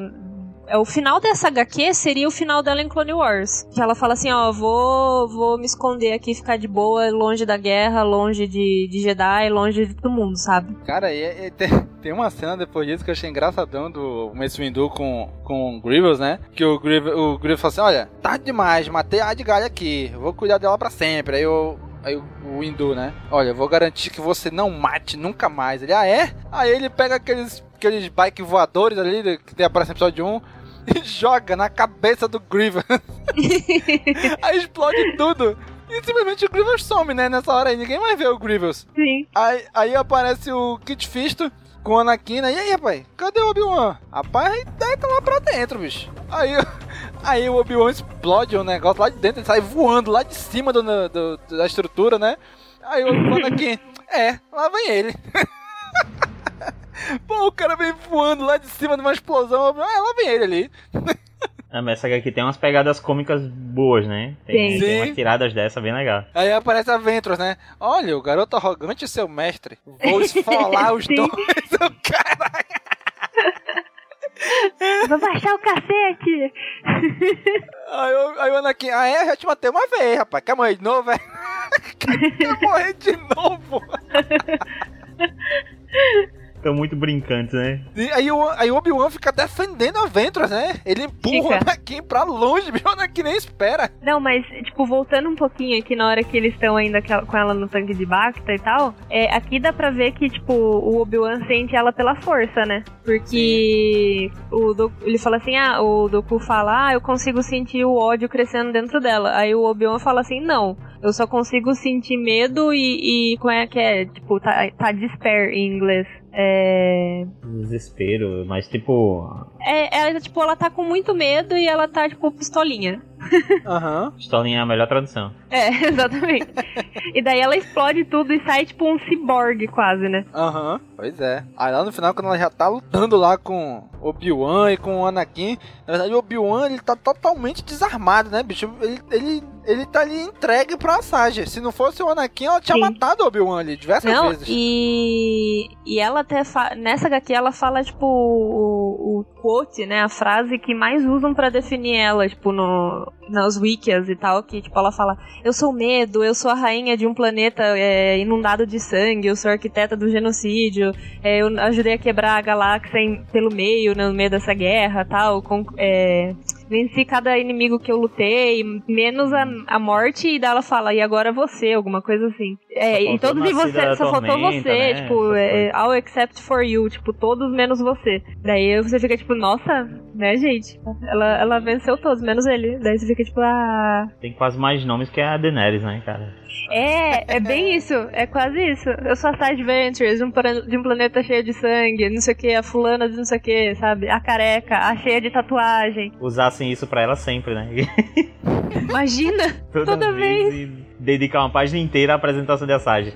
É, o final dessa HQ seria o final dela em Clone Wars. Que ela fala assim, ó, vou, vou me esconder aqui, ficar de boa, longe da guerra, longe de, de Jedi, longe de todo mundo, sabe? Cara, e, e tem, tem uma cena depois disso que eu achei engraçadão do Mace Windu com, com o Grievous, né? Que o Grievous, o Grievous fala assim, olha, tarde demais, matei a Adgalha aqui, eu vou cuidar dela pra sempre. Aí o... Aí o Windu, né? Olha, eu vou garantir que você não mate nunca mais. Ele, ah, é? Aí ele pega aqueles, aqueles bike voadores ali, que tem aparece no episódio 1, [LAUGHS] e joga na cabeça do Grievous. [LAUGHS] aí explode tudo. E simplesmente o Grievous some, né? Nessa hora aí, ninguém mais vê o Grievous. Sim. Aí, aí aparece o Kit Fisto com a Anakin, né? E aí, rapaz, cadê o Obi-Wan? Rapaz, deve tá lá pra dentro, bicho. Aí, [LAUGHS] aí o Obi-Wan explode o negócio lá de dentro, ele sai voando lá de cima do, do- da estrutura, né? Aí o Anakin, é, lá vem ele. Pô, o cara vem voando lá de cima de uma explosão, ah, lá vem ele ali. Ah, mas essa aqui tem umas pegadas cômicas boas, né? Tem. Tem, Sim. tem umas tiradas dessa bem legal. Aí aparece a Ventress, né? Olha, o garoto arrogante e seu mestre. Vou esfolar os dois. O cara [LAUGHS] Vou baixar o cacete! Aí, o- aí o Anakin, ah é? Eu já te matei uma vez, rapaz. Quer morrer de novo, é? [LAUGHS] Quer morrer de novo? [LAUGHS] Estão muito brincantes, né? E aí o, aí o Obi-Wan fica defendendo a Ventress, né? Ele empurra o Fica. [LAUGHS] Anakin pra longe, bicho, o Anakin nem espera. Não, mas, tipo, voltando um pouquinho aqui na hora que eles estão ainda com ela no tanque de Bacta e tal, é, aqui dá pra ver que, tipo, o Obi-Wan sente ela pela força, né? Porque o Do- ele fala assim, ah, o Doku fala, ah, eu consigo sentir o ódio crescendo dentro dela. Aí o Obi-Wan fala assim, não, eu só consigo sentir medo e, e como é que é? Tipo, tá, tá despair em inglês. É... Desespero, mas tipo. É, ela, tipo, ela tá com muito medo e ela tá, tipo, pistolinha. Aham. Pistolinha é a melhor tradução. É, [LAUGHS] exatamente. e daí ela explode tudo e sai tipo um ciborgue quase, né? Aham, pois é. Aí lá no final, quando ela já tá lutando lá com Obi-Wan e com o Anakin, na verdade o Obi-Wan ele tá totalmente desarmado, né, bicho? Ele, ele, ele tá ali entregue pra Sasha. Se não fosse o Anakin, ela tinha Sim. matado o Obi-Wan ali diversas Não, vezes. e, e ela até fa- nessa HQ ela fala tipo o, o quote, né, a frase que mais usam pra definir ela, tipo no nas wikias e tal, que tipo ela fala: "Eu sou medo, eu sou a rainha de um planeta é, inundado de sangue, eu sou a arquiteta do genocídio, é, eu ajudei a quebrar a galáxia em- pelo meio, no meio dessa guerra, tal, com, é, venci cada inimigo que eu lutei, menos a, a morte, e daí ela fala, e agora você, alguma coisa assim. É, e todos e você, só faltou você, né? tipo, é, all except for you, tipo, todos menos você. Daí você fica tipo, nossa, né, gente? Ela, ela venceu todos, menos ele. Daí você fica tipo, ah. Tem quase mais nomes que a Daenerys, né, cara? É, é bem [LAUGHS] isso, é quase isso. Eu sou a Side Ventures, de um, de um planeta cheio de sangue, não sei o que, a fulana de não sei o que, sabe? A careca, a cheia de tatuagem. Usassem isso pra ela sempre, né? Imagina! [LAUGHS] Toda, vez. e dedicar uma página inteira à apresentação de Asajj.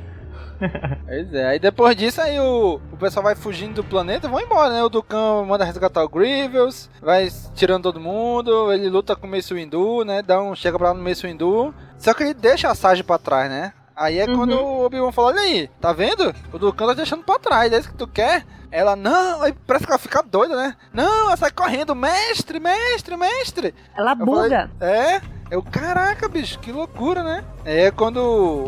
[LAUGHS] Pois é, aí depois disso aí o, o pessoal vai fugindo do planeta e vão embora, né? O Dukan manda resgatar o Grievous, vai tirando todo mundo, ele luta com o Mace Windu, né? Dá um, chega pra lá no Mace Windu, só que ele deixa a Sage pra trás, né? Aí é quando o Obi-Wan fala, olha aí, tá vendo? O Dukan tá deixando pra trás, é isso que tu quer? Ela, não, aí parece que ela fica doida, né? Não, ela sai correndo, mestre, mestre, mestre. Ela Eu falei, buga. é, eu, caraca, bicho, que loucura, né? É quando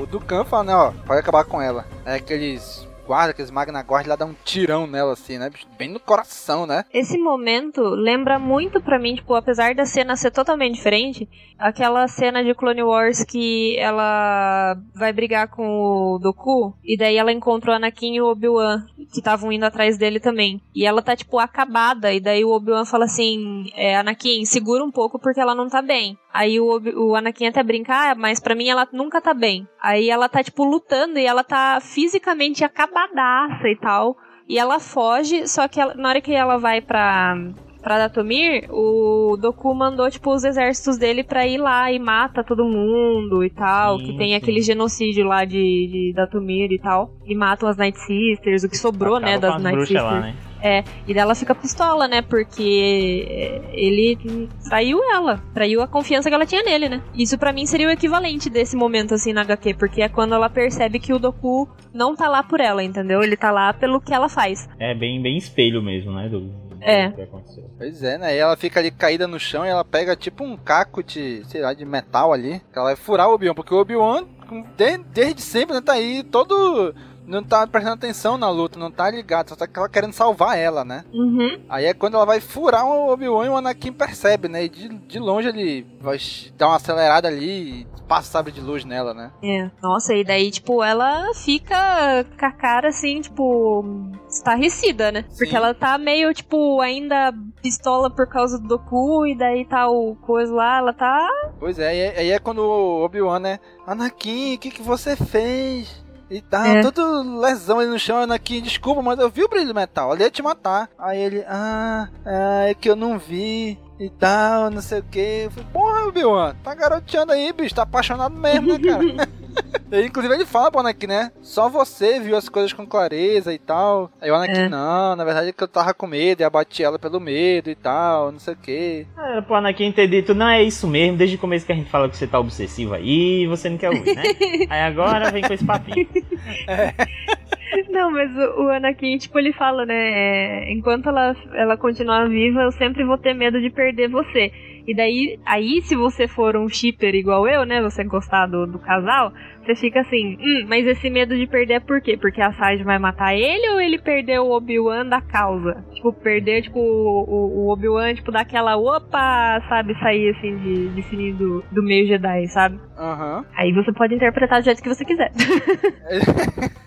o Dukan fala, né, ó, pode acabar com ela. É aqueles guarda, aqueles Magna Guard lá dá um tirão nela assim, né? Bem no coração, né? Esse momento lembra muito pra mim, tipo, apesar da cena ser totalmente diferente, aquela cena de Clone Wars que ela vai brigar com o Doku e daí ela encontra o Anakin e o Obi-Wan que estavam indo atrás dele também. E ela tá tipo acabada e daí o Obi-Wan fala assim, é, Anakin, segura um pouco porque ela não tá bem. Aí o, o Anakin até brinca, ah, mas pra mim ela nunca tá bem. Aí ela tá tipo lutando e ela tá fisicamente acabadaça e tal. E ela foge, só que ela- na hora que ela vai pra, pra Datomir, o Doku mandou, tipo, os exércitos dele pra ir lá e mata todo mundo e tal. Sim, que tem sim. aquele genocídio lá de, de Datomir e tal. E matam as Night Sisters, o que sobrou, Acaba né, das as Night Sisters. lá, né? É, e daí ela fica pistola, né? Porque é, ele traiu ela. Traiu a confiança que ela tinha nele, né? Isso pra mim seria o equivalente desse momento, assim, na HQ. Porque é quando ela percebe que o Doku não tá lá por ela, entendeu? Ele tá lá pelo que ela faz. É bem, bem espelho mesmo, né? Do, É. que aconteceu. Pois é, né? E ela fica ali caída no chão e ela pega tipo um caco de, sei lá, de metal ali. Que ela vai furar o Obi-Wan, porque o Obi-Wan, desde sempre, né, tá aí todo. Não tá prestando atenção na luta, não tá ligado, só tá querendo salvar ela, né? Uhum. Aí é quando ela vai furar o Obi-Wan e o Anakin percebe, né? E de, de longe ele vai dar uma acelerada ali e passa o sabre de luz nela, né? É. Nossa, e daí, tipo, ela fica com a cara assim, tipo, estarrecida, né? Porque ela tá meio, tipo, ainda pistola por causa do Doku, e daí tá o coisa lá, ela tá. Pois é, aí é, aí é quando o Obi-Wan, né? Anakin, o que, que você fez? E tá, É. todo lesão ali no chão, Anakin, desculpa, mas eu vi o brilho metal, ele ia te matar. Aí ele, ah, é que eu não vi e tal, não sei o que. Eu falei, porra, Obi-Wan, tá garoteando aí, bicho, tá apaixonado mesmo, né, cara? [LAUGHS] E, inclusive ele fala pro Anakin, né? Só você viu as coisas com clareza e tal. Aí o Anakin, É. não, na verdade é que eu tava com medo e abati ela pelo medo e tal, não sei o que. Era pro Anakin ter dito, não é isso mesmo, desde o começo que a gente fala que você tá obsessivo aí você não quer ouvir, né? [LAUGHS] aí agora vem com esse papinho. Não, mas o, o Anakin, tipo, ele fala, né? é, enquanto ela, ela continuar viva, eu sempre vou ter medo de perder você. E daí, aí se você for um shipper igual eu, né, você gostar do, do casal, você fica assim, hum, mas esse medo de perder é por quê? Porque a Sage vai matar ele ou ele perdeu o Obi-Wan da causa? Tipo, perder, tipo, o, o Obi-Wan, tipo, dar aquela opa, sabe, sair assim de, de fininho do, do meio Jedi, sabe? Aham. Aí você pode interpretar do jeito que você quiser. [LAUGHS]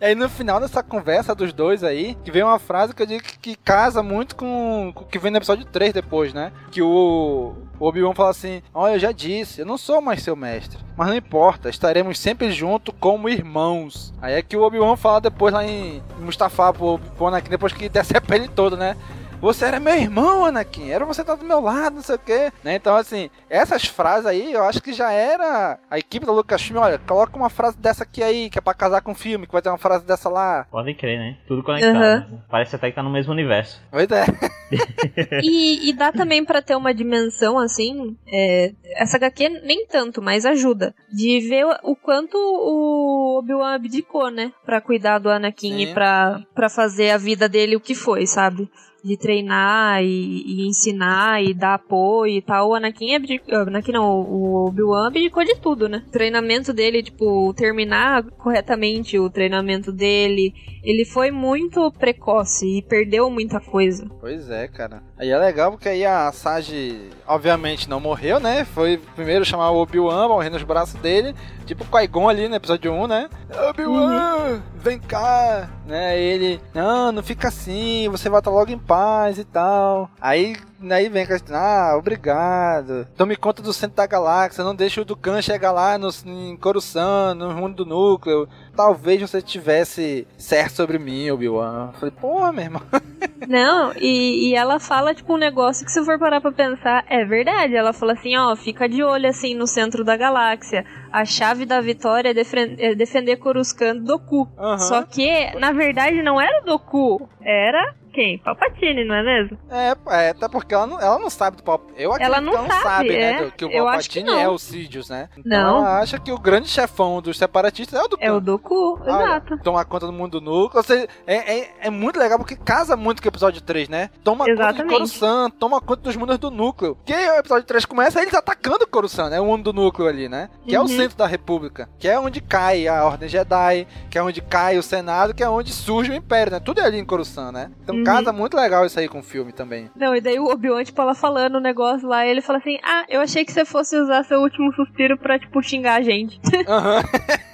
E aí no final dessa conversa dos dois aí, que vem uma frase que eu digo que, que casa muito com, com o que vem no episódio 3 depois, né? Que o, o Obi-Wan fala assim: Olha, eu já disse, eu não sou mais seu mestre. Mas não importa, estaremos sempre juntos como irmãos. Aí é que o Obi-Wan fala depois lá em Mustafa pro, Anakin, depois que [LAUGHS] decepa ele todo, né? Você era meu irmão, Anakin. Era você estar do meu lado, não sei o quê. Né? Então, assim, essas frases aí, eu acho que já era a equipe da Lucasfilm. Olha, coloca uma frase dessa aqui aí, que é pra casar com o filme, que vai ter uma frase dessa lá. Podem crer, né? Tudo conectado. Uhum. Parece até que tá no mesmo universo. Pois é. [LAUGHS] E, e dá também pra ter uma dimensão assim. é, essa HQ nem tanto, mas ajuda. De ver o- o quanto o Obi-Wan abdicou, né? Pra cuidar do Anakin Sim. e pra, pra fazer a vida dele o que foi, sabe? De treinar e, e ensinar e dar apoio e tal. O Anakin abdicou. Anakin não, o Obi-Wan abdicou de tudo, né? O treinamento dele, tipo, terminar corretamente o treinamento dele. Ele foi muito precoce e perdeu muita coisa. Pois é, cara. Aí é legal porque aí a Sage, obviamente, não morreu, né? Foi primeiro chamar o Obi-Wan, morrer nos braços dele. Tipo o Qui-Gon ali no episódio 1, né? Obi-Wan, vem cá! Né? Ele, não, não fica assim, você volta logo em paz e tal. Aí, aí vem com a ah, obrigado. Tome conta do centro da galáxia, não deixe o Dukan chegar lá no, em Coruscant, no mundo do núcleo. Talvez você tivesse certo sobre mim, Obi-Wan. Eu Falei, pô, meu irmão. [LAUGHS] Não, e, e ela fala, tipo, um negócio que se for parar pra pensar, é verdade. Ela fala assim, ó, fica de olho, assim, no centro da galáxia. A chave da vitória é, é defender Coruscant do Doku. Aham. Só que, na verdade, não era o Doku. Era quem? Palpatine, não é mesmo? É, é, até porque ela não, ela não sabe do Palpatine. Eu acredito Ela não que ela não sabe, sabe, né? é. do- que o que Palpatine não. é o Sidious, né? Então Não. ela acha que o grande chefão dos separatistas é o do É o Doku, exato. Tomar conta do mundo do núcleo. Ou seja, é, é, é muito legal porque casa muito com o episódio 3, né? Toma conta de Exatamente. Coruscant, toma conta dos mundos do núcleo. Que o episódio 3 começa eles atacando o Coruscant, né? O mundo do núcleo ali, né? Que é o Uhum. centro da República. Que é onde cai a Ordem Jedi, que é onde cai o Senado, que é onde surge o Império, né? Tudo é ali em Coruscant, né? Então Uhum. casa muito legal isso aí com o filme também. Não, e daí o Obi-Wan, tipo, ela falando o negócio lá, ele fala assim, ah, eu achei que você fosse usar seu último suspiro pra, tipo, xingar a gente. Aham.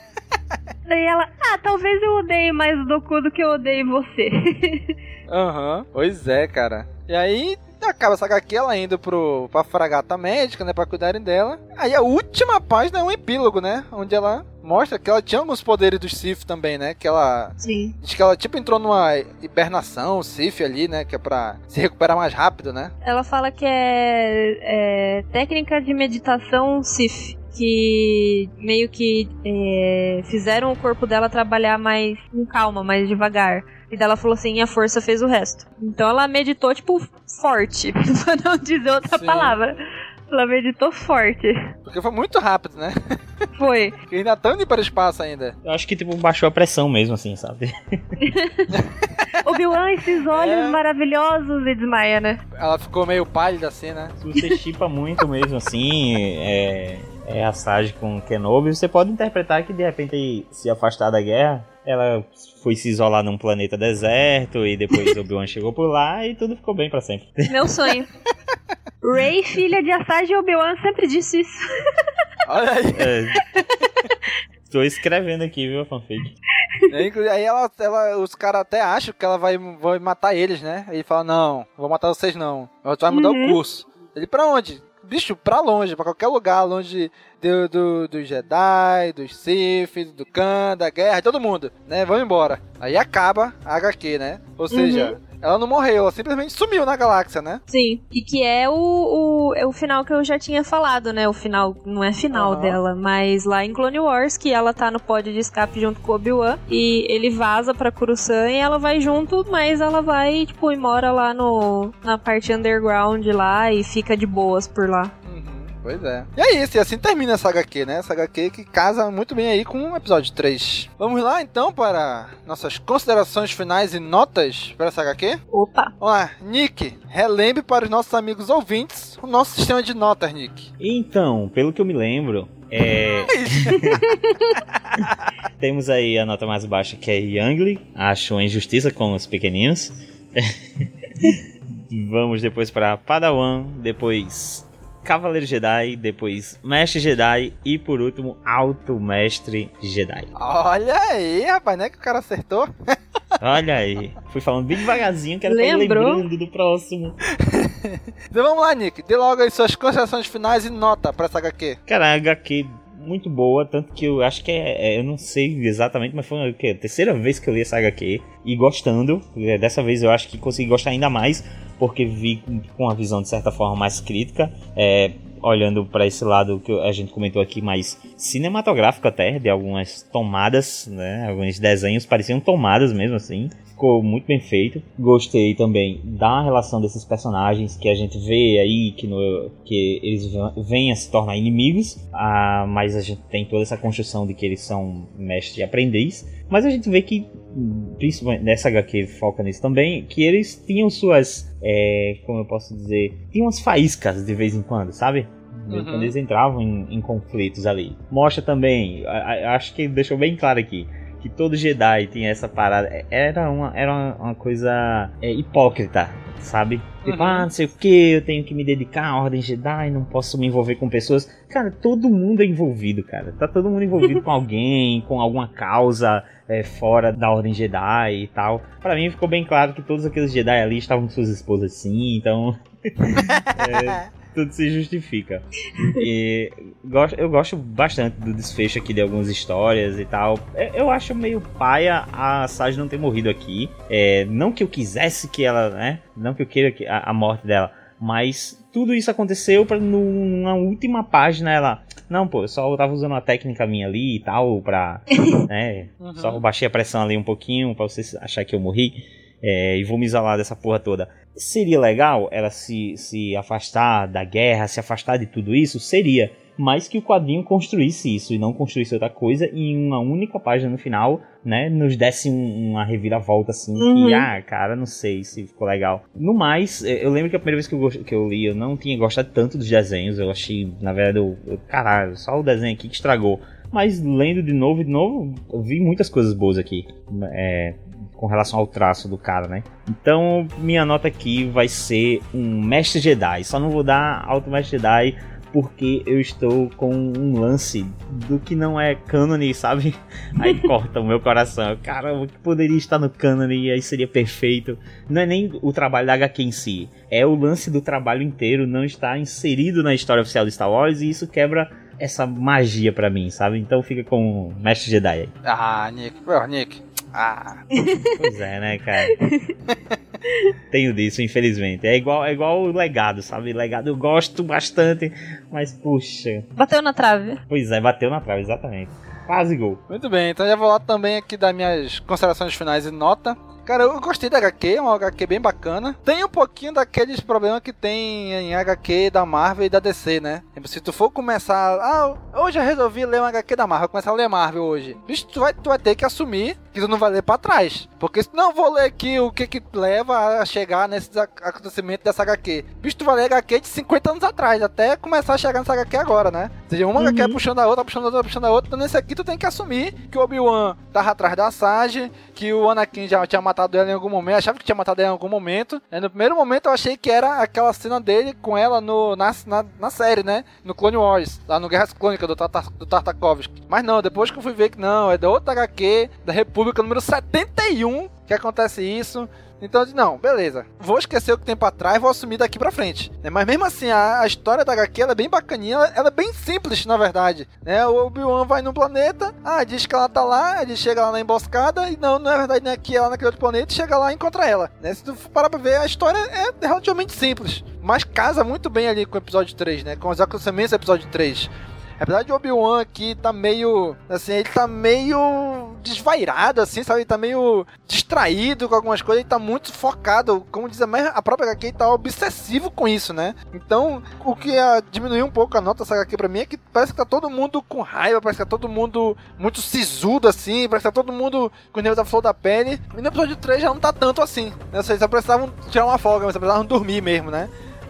[LAUGHS] daí ela, ah, talvez eu odeie mais o Doku do que eu odeie você. [LAUGHS] Aham, pois é, cara. E aí acaba essa HQ ela indo pro, pra fragata médica, né, pra cuidarem dela. Aí a última página é um epílogo, né, onde ela mostra que ela tinha alguns poderes do Sif também, né, que ela... Sim. Diz que ela tipo entrou numa hibernação, Sif ali, né, que é pra se recuperar mais rápido, né. Ela fala que é, é técnica de meditação Sif. Que meio que é, fizeram o corpo dela trabalhar mais com calma, mais devagar. E daí ela falou assim: a força fez o resto. Então ela meditou, tipo, forte. [LAUGHS] pra não dizer outra Sim. palavra. Ela meditou forte. Porque foi muito rápido, né. Foi. [LAUGHS] Porque ainda estão indo para o espaço ainda. Eu acho que, tipo, baixou a pressão mesmo, assim, sabe? [LAUGHS] Obi-Wan, esses olhos É. maravilhosos e desmaia, né? Ela ficou meio pálida assim, né. Se você chipa muito mesmo, assim, é, é a Sage com Kenobi, você pode interpretar que, de repente, se afastar da guerra, ela foi se isolar num planeta deserto e depois [LAUGHS] Obi-Wan chegou por lá e tudo ficou bem pra sempre. Meu sonho. [LAUGHS] Rey, filha de Asajj e Obi-Wan, sempre disse isso. Olha aí. É. Tô escrevendo aqui, viu, a fanfic. É, Aí ela, ela- os caras até acham que ela vai, vai matar eles, né? Aí fala, não, vou matar vocês não. Ela vai mudar Uhum. o curso. Ele, pra onde? Bicho, pra longe, pra qualquer lugar, longe do, do, do Jedi, dos Sith, do Khan, da guerra, todo mundo, né? Vamos embora. Aí acaba a HQ, né? Ou seja, ela não morreu, ela simplesmente sumiu na galáxia, né? Sim. E que é o, o, é o final que eu já tinha falado, né? O final, não é final Aham. dela, mas lá em Clone Wars, que ela tá no pod de escape junto com o Obi-Wan. E ele vaza pra Coruscant e ela vai junto, mas ela vai, tipo, e mora lá no, na parte underground lá e fica de boas por lá. Uhum. Pois é. E é isso, e assim termina essa HQ, né? Essa HQ que casa muito bem aí com o episódio 3. Vamos lá então para nossas considerações finais e notas para essa HQ? Opa! Vamos lá, Nick, relembre para os nossos amigos ouvintes o nosso sistema de notas, Nick. Então, pelo que eu me lembro, é. [LAUGHS] Temos aí a nota mais baixa que é Youngly, acho uma injustiça com os pequeninos. [LAUGHS] Vamos depois para Padawan, depois Cavaleiro Jedi, depois Mestre Jedi e por último Alto Mestre Jedi. Olha aí, rapaz, né que o cara acertou? [LAUGHS] Olha aí, fui falando bem devagarzinho, estar Lembrou? lembrando do próximo. [LAUGHS] Então vamos lá, Nick, dê logo aí suas considerações finais e nota para essa HQ. Cara, a HQ muito boa, tanto que eu acho que é, é- eu não sei exatamente, mas foi o quê? a terceira vez que eu li essa HQ e gostando. É, Dessa vez eu acho que consegui gostar ainda mais, porque vi com- uma visão de certa forma mais crítica, é, olhando para esse lado que a gente comentou aqui, mais cinematográfico até, de algumas tomadas, né? Alguns desenhos pareciam tomadas mesmo assim. Ficou muito bem feito. Gostei também da relação desses personagens que a gente vê aí que, no, que eles vêm a se tornar inimigos, ah, mas a gente tem toda essa construção de que eles são mestre e aprendiz. Mas a gente vê que, principalmente nessa HQ foca nisso também, que eles tinham suas, é, como eu posso dizer, tinham umas faíscas de vez em quando, sabe? Uhum. quando eles entravam em, em conflitos ali. Mostra também, a- a- acho que deixou bem claro aqui, que todo Jedi tinha essa parada. É- Era uma, era uma, uma coisa é, hipócrita, sabe? Tipo, Uhum. ah, não sei o que, eu tenho que me dedicar à Ordem Jedi, não posso me envolver com pessoas. Cara, todo mundo é envolvido, cara. Tá todo mundo envolvido com [LAUGHS] alguém, com alguma causa é, fora da Ordem Jedi e tal. Pra mim ficou bem claro que todos aqueles Jedi ali estavam com suas esposas sim, então. [LAUGHS] é, tudo se justifica. E gosto, eu gosto bastante do desfecho aqui de algumas histórias e tal. Eu, eu acho meio paia a Sage não ter morrido aqui. É, não que eu quisesse que ela, né? Não que eu queira que a, a morte dela. Mas tudo isso aconteceu pra numa última página ela. Não, pô, eu só tava usando uma técnica minha ali e tal, pra. [LAUGHS] né? Uhum. Só baixei a pressão ali um pouquinho pra vocês achar que eu morri. É, e vou me isolar dessa porra toda. Seria legal ela se, se afastar da guerra, se afastar de tudo isso? Seria. Mas que o quadrinho construísse isso e não construísse outra coisa e em uma única página no final, né, nos desse um- uma reviravolta assim Uhum. que, ah, cara, não sei se ficou legal. No mais, eh, eu lembro que a primeira vez que eu, que eu li, eu não tinha gostado tanto dos desenhos, eu achei, na verdade, eu, eu- caralho, só o desenho aqui que estragou. Mas lendo de novo e de novo, eu vi muitas coisas boas aqui. É, com relação ao traço do cara, né? Então, minha nota aqui vai ser um Mestre Jedi. Só não vou dar Alto Mestre Jedi porque eu estou com um lance do que não é cânone, sabe? [LAUGHS] Aí corta o meu coração. Caramba, que poderia estar no cânone e aí seria perfeito. Não é nem o trabalho da HQ em si, é o lance do trabalho inteiro não estar inserido na história oficial de Star Wars e isso quebra essa magia pra mim, sabe? Então fica com o Mestre Jedi aí. Ah, Nick, pô, Nick. Ah. Pois é, né, cara? [LAUGHS] Tenho disso, infelizmente. É igual, é igual o legado, sabe? Legado eu gosto bastante, mas puxa. Bateu na trave. Pois é, bateu na trave, exatamente. Quase gol. Muito bem, então já vou lá também aqui das minhas considerações finais e nota. Cara, eu gostei da HQ, é uma HQ bem bacana. Tem um pouquinho daqueles problemas que tem em HQ da Marvel e da DC, né? Se tu for começar. Ah, hoje eu resolvi ler uma HQ da Marvel, vou começar a ler Marvel hoje. Bicho, tu vai, tu vai ter que assumir que tu não vai ler pra trás. Porque se não vou ler aqui o que que leva a chegar nesses ac- acontecimentos dessa HQ. Bicho, tu vai ler HQ de 50 anos atrás, até começar a chegar nessa HQ agora, né? Ou seja, uma HQ puxando a outra, puxando a outra, puxando a outra. Então nesse aqui tu tem que assumir que o Obi-Wan tava atrás da Sage, que o Anakin já tinha matado ela em algum momento, achava que tinha matado ela em algum momento. Aí, no primeiro momento eu achei que era aquela cena dele com ela no, na, na, na série, né? No Clone Wars, lá no Guerras Clônicas do, Tartar, do Tartakovsky. Mas não, depois que eu fui ver que não, é da outra HQ, da República número 71, que acontece isso. Então não, beleza. Vou esquecer o que tem trás, vou assumir daqui pra frente. né? Mas mesmo assim, a, a história da HQ é bem bacaninha, ela, ela é bem simples, na verdade. Né? O Obi-Wan vai num planeta, ah, diz que ela tá lá, ele chega lá na emboscada, e não, não é verdade, né? Que ela naquele outro planeta, chega lá e encontra ela. Né? Se tu parar pra ver, a história é relativamente simples. Mas casa muito bem ali com o episódio 3, né? Com os acontecimentos do episódio 3. Apesar de Obi-Wan aqui tá meio. Assim, ele tá meio desvairado, assim, sabe? Ele tá meio distraído com algumas coisas, ele tá muito focado, como diz a, a própria HQ, ele tá obsessivo com isso, né? Então, o que a, diminuiu um pouco a nota dessa HQ pra mim é que parece que tá todo mundo com raiva, parece que tá todo mundo muito sisudo, assim, parece que tá todo mundo com o nível da flor da pele. E no episódio 3 já não tá tanto assim, né? Vocês só precisavam tirar uma folga, mas precisavam dormir mesmo, né?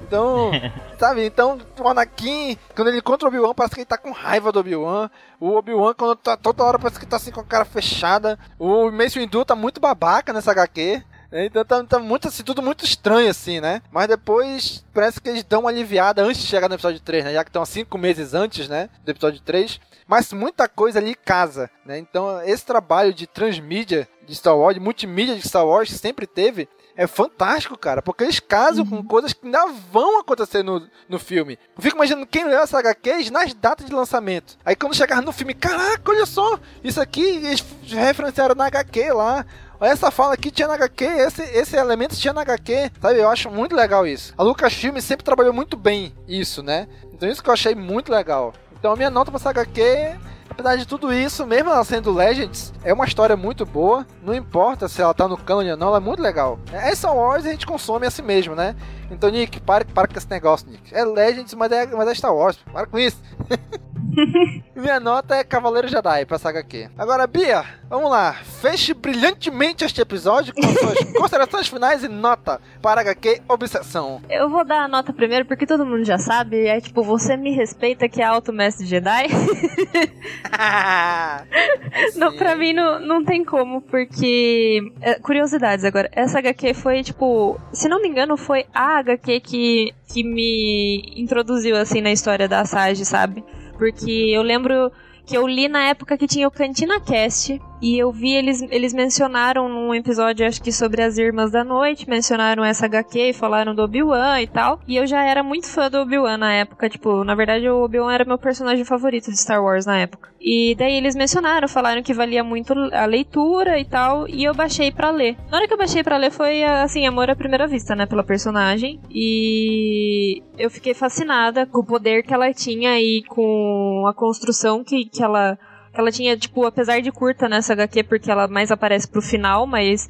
Então, [LAUGHS] sabe? Então, o Anakin, quando ele encontra o Obi-Wan, parece que ele tá com raiva do Obi-Wan. O Obi-Wan, quando tá toda hora, parece que tá assim com a cara fechada. O Mace Windu tá muito babaca nessa HQ. Então tá, tá, muito assim, tudo muito estranho assim, né? Mas depois parece que eles dão uma aliviada antes de chegar no episódio 3, né? Já que estão cinco meses antes, né? Do episódio 3. Mas muita coisa ali casa, né? Então esse trabalho de transmídia de Star Wars, de multimídia de Star Wars sempre teve, é fantástico, cara, porque eles casam uhum. com coisas que ainda vão acontecer no, no filme. Eu fico imaginando quem leu essa HQs nas datas de lançamento. Aí quando chegar no filme, caraca, olha só, isso aqui eles referenciaram na HQ lá. Essa fala aqui tinha na HQ, esse, esse elemento tinha na HQ, sabe? Eu acho muito legal isso. A Lucasfilm sempre trabalhou muito bem isso, né? Então isso que eu achei muito legal. Então a minha nota pra essa HQ apesar de tudo isso, mesmo ela sendo Legends, é uma história muito boa. Não importa se ela tá no canon ou não, ela é muito legal. É Star Wars a gente consome assim mesmo, né? Então, Nick, para, para com esse negócio, Nick. É Legends, mas é, mas é Star Wars. Para com isso. [LAUGHS] [LAUGHS] Minha nota é Cavaleiro Jedi pra saga aqui. Agora, Bia, vamos lá. Feche brilhantemente este episódio com suas [LAUGHS] considerações finais e nota para HQ Obsessão. Eu vou dar a nota primeiro porque todo mundo já sabe. É tipo, você me respeita que é alto mestre Jedi. [LAUGHS] não, pra mim não, não tem como, porque. É, curiosidades agora. Essa HQ foi, tipo, se não me engano, foi a HQ que, que me introduziu assim na história da Sage, sabe? Porque eu lembro que eu li na época que tinha o Cantina Cast e eu vi eles, eles mencionaram num episódio, acho que sobre as Irmãs da Noite, mencionaram essa HQ e falaram do Obi-Wan e tal. E eu já era muito fã do Obi-Wan na época, tipo, na verdade o Obi-Wan era meu personagem favorito de Star Wars na época. E daí eles mencionaram, falaram que valia muito a leitura e tal, e eu baixei para ler. Na hora que eu baixei para ler foi assim, amor à primeira vista, né, pela personagem. E eu fiquei fascinada com o poder que ela tinha e com a construção que, que ela ela tinha, tipo, apesar de curta nessa HQ, porque ela mais aparece pro final, mas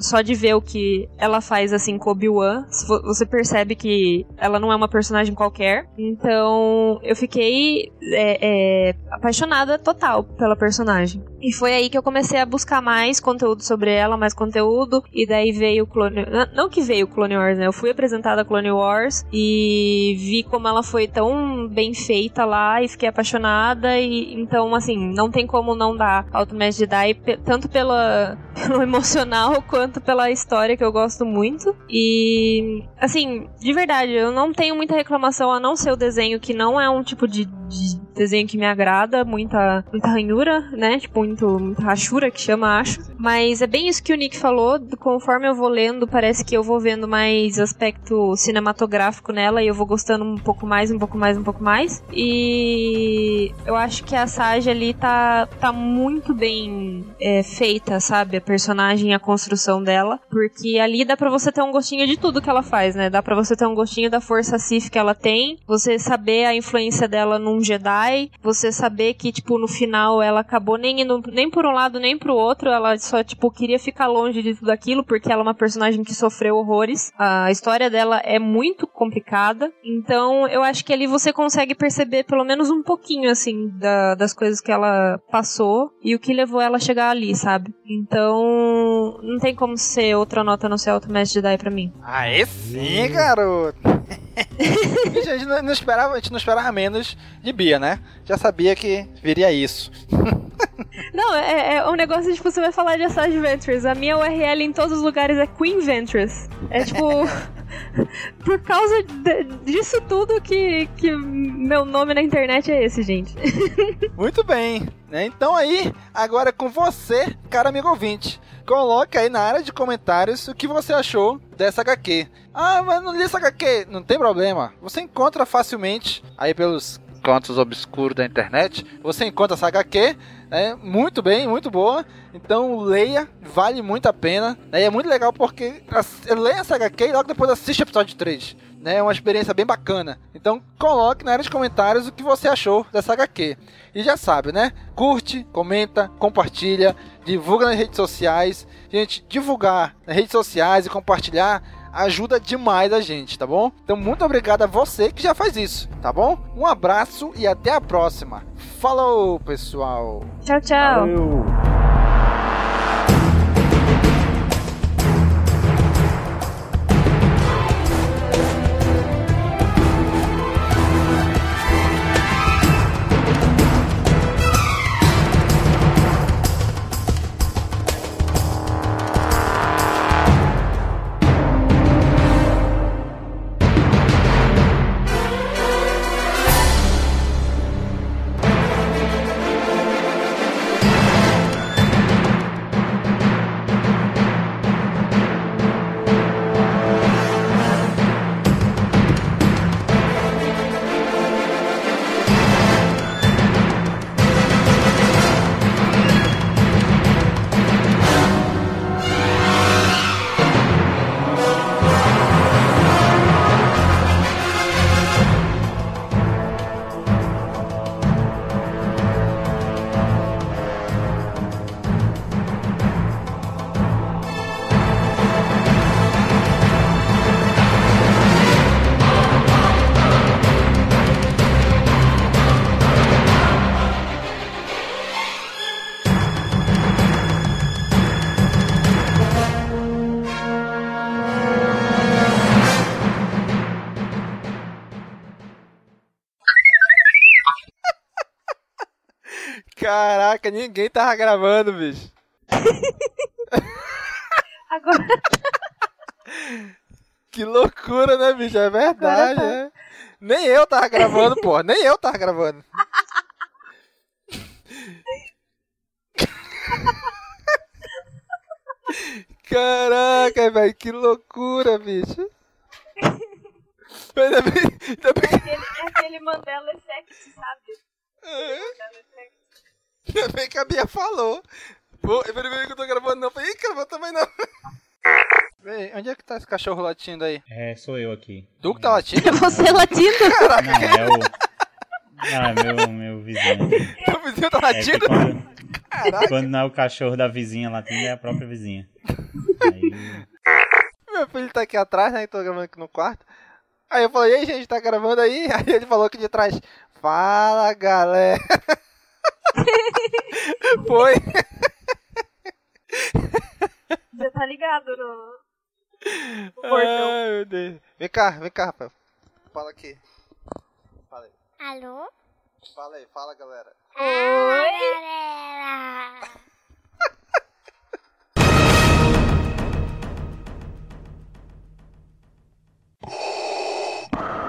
só de ver o que ela faz, assim, com Obi-Wan, você percebe que ela não é uma personagem qualquer. Então, eu fiquei é, é, apaixonada total pela personagem. E foi aí que eu comecei a buscar mais conteúdo sobre ela, mais conteúdo, e daí veio o Clone... Não que veio o Clone Wars, né? Eu fui apresentada a Clone Wars e vi como ela foi tão bem feita lá e fiquei apaixonada e então, assim, não tem como não dar Ultimate Jedi, tanto pela, [LAUGHS] pelo emocional quanto pela história que eu gosto muito. E, assim, de verdade, eu não tenho muita reclamação a não ser o desenho, que não é um tipo de, de desenho que me agrada, muita, muita ranhura, né? Tipo, muito, muita rachura que chama, acho. Mas é bem isso que o Nick falou. Conforme eu vou lendo, parece que eu vou vendo mais aspecto cinematográfico nela e eu vou gostando um pouco mais, um pouco mais, um pouco mais. E eu acho que a Sage ali tá, tá muito bem é, feita, sabe? A personagem, a construção dela. Porque ali dá pra você ter um gostinho de tudo que ela faz, né? Dá pra você ter um gostinho da força Sith que ela tem, você saber a influência dela num Jedi você saber que, tipo, no final ela acabou nem indo nem por um lado nem pro outro, ela só, tipo, queria ficar longe de tudo aquilo, porque ela é uma personagem que sofreu horrores. A história dela é muito complicada, então eu acho que ali você consegue perceber pelo menos um pouquinho, assim, da, das coisas que ela passou e o que levou ela a chegar ali, sabe? Então, não tem como ser outra nota no seu Mestre Jedi pra mim. Aê sim, garoto! [LAUGHS] a, gente não, não esperava, a gente não esperava menos de Bia, né? Já sabia que viria isso. [LAUGHS] Não, é, é um negócio de tipo, você vai falar de Assassin's Ventures. A minha URL em todos os lugares é Queen Ventures. É tipo. [LAUGHS] por causa de, disso tudo que, que meu nome na internet é esse, gente. Muito bem. Né? Então aí, agora é com você, cara amigo ouvinte. Coloque aí na área de comentários o que você achou dessa HQ. Ah, mas não li essa HQ. Não tem problema. Você encontra facilmente aí pelos cantos obscuros da internet. Você encontra essa HQ, né? Muito bem, muito boa. Então leia, vale muito a pena. Né? É muito legal porque leia essa HQ e logo depois assiste o episódio 3. Né? É uma experiência bem bacana. Então coloque na área de comentários o que você achou dessa HQ. E já sabe, né? Curte, comenta, compartilha, divulga nas redes sociais. Gente, divulgar nas redes sociais e compartilhar ajuda demais a gente, tá bom? Então muito obrigado a você que já faz isso, tá bom? Um abraço e até a próxima. Falou, pessoal. Tchau, tchau. Valeu. Caraca, ninguém tava gravando, bicho. [LAUGHS] Agora. Que loucura, né, bicho? É verdade, tá. né? Nem eu tava gravando, pô. Nem eu tava gravando. Caraca, velho, que loucura, bicho. Ainda bem, ainda bem, Aquele, aquele Mandela Effect, sabe? Mandela Effect. Ainda bem que a Bia falou. Pô, eu falei que eu tô gravando não. Eu Falei, ih, cara, também não. [LAUGHS] Véi, onde é que tá esse cachorro latindo aí? É, sou eu aqui. Tu que tá latindo? [LAUGHS] Você latindo? Não, é o. Não, é meu, meu vizinho. [LAUGHS] Teu vizinho tá É latindo? quando, Caraca. quando não é o cachorro da vizinha latindo, é a própria vizinha. Aí, Meu filho tá aqui atrás, né? que Tô gravando aqui no quarto. Aí eu falei, e aí, gente, tá gravando aí? Aí ele falou aqui de trás, fala, galera. [LAUGHS] Foi. Já tá ligado no. no Ai, meu Deus. Vem cá, vem cá, rapaz. Fala aqui. Fala aí. Alô? Fala aí, fala galera. Oi, galera.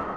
[LAUGHS]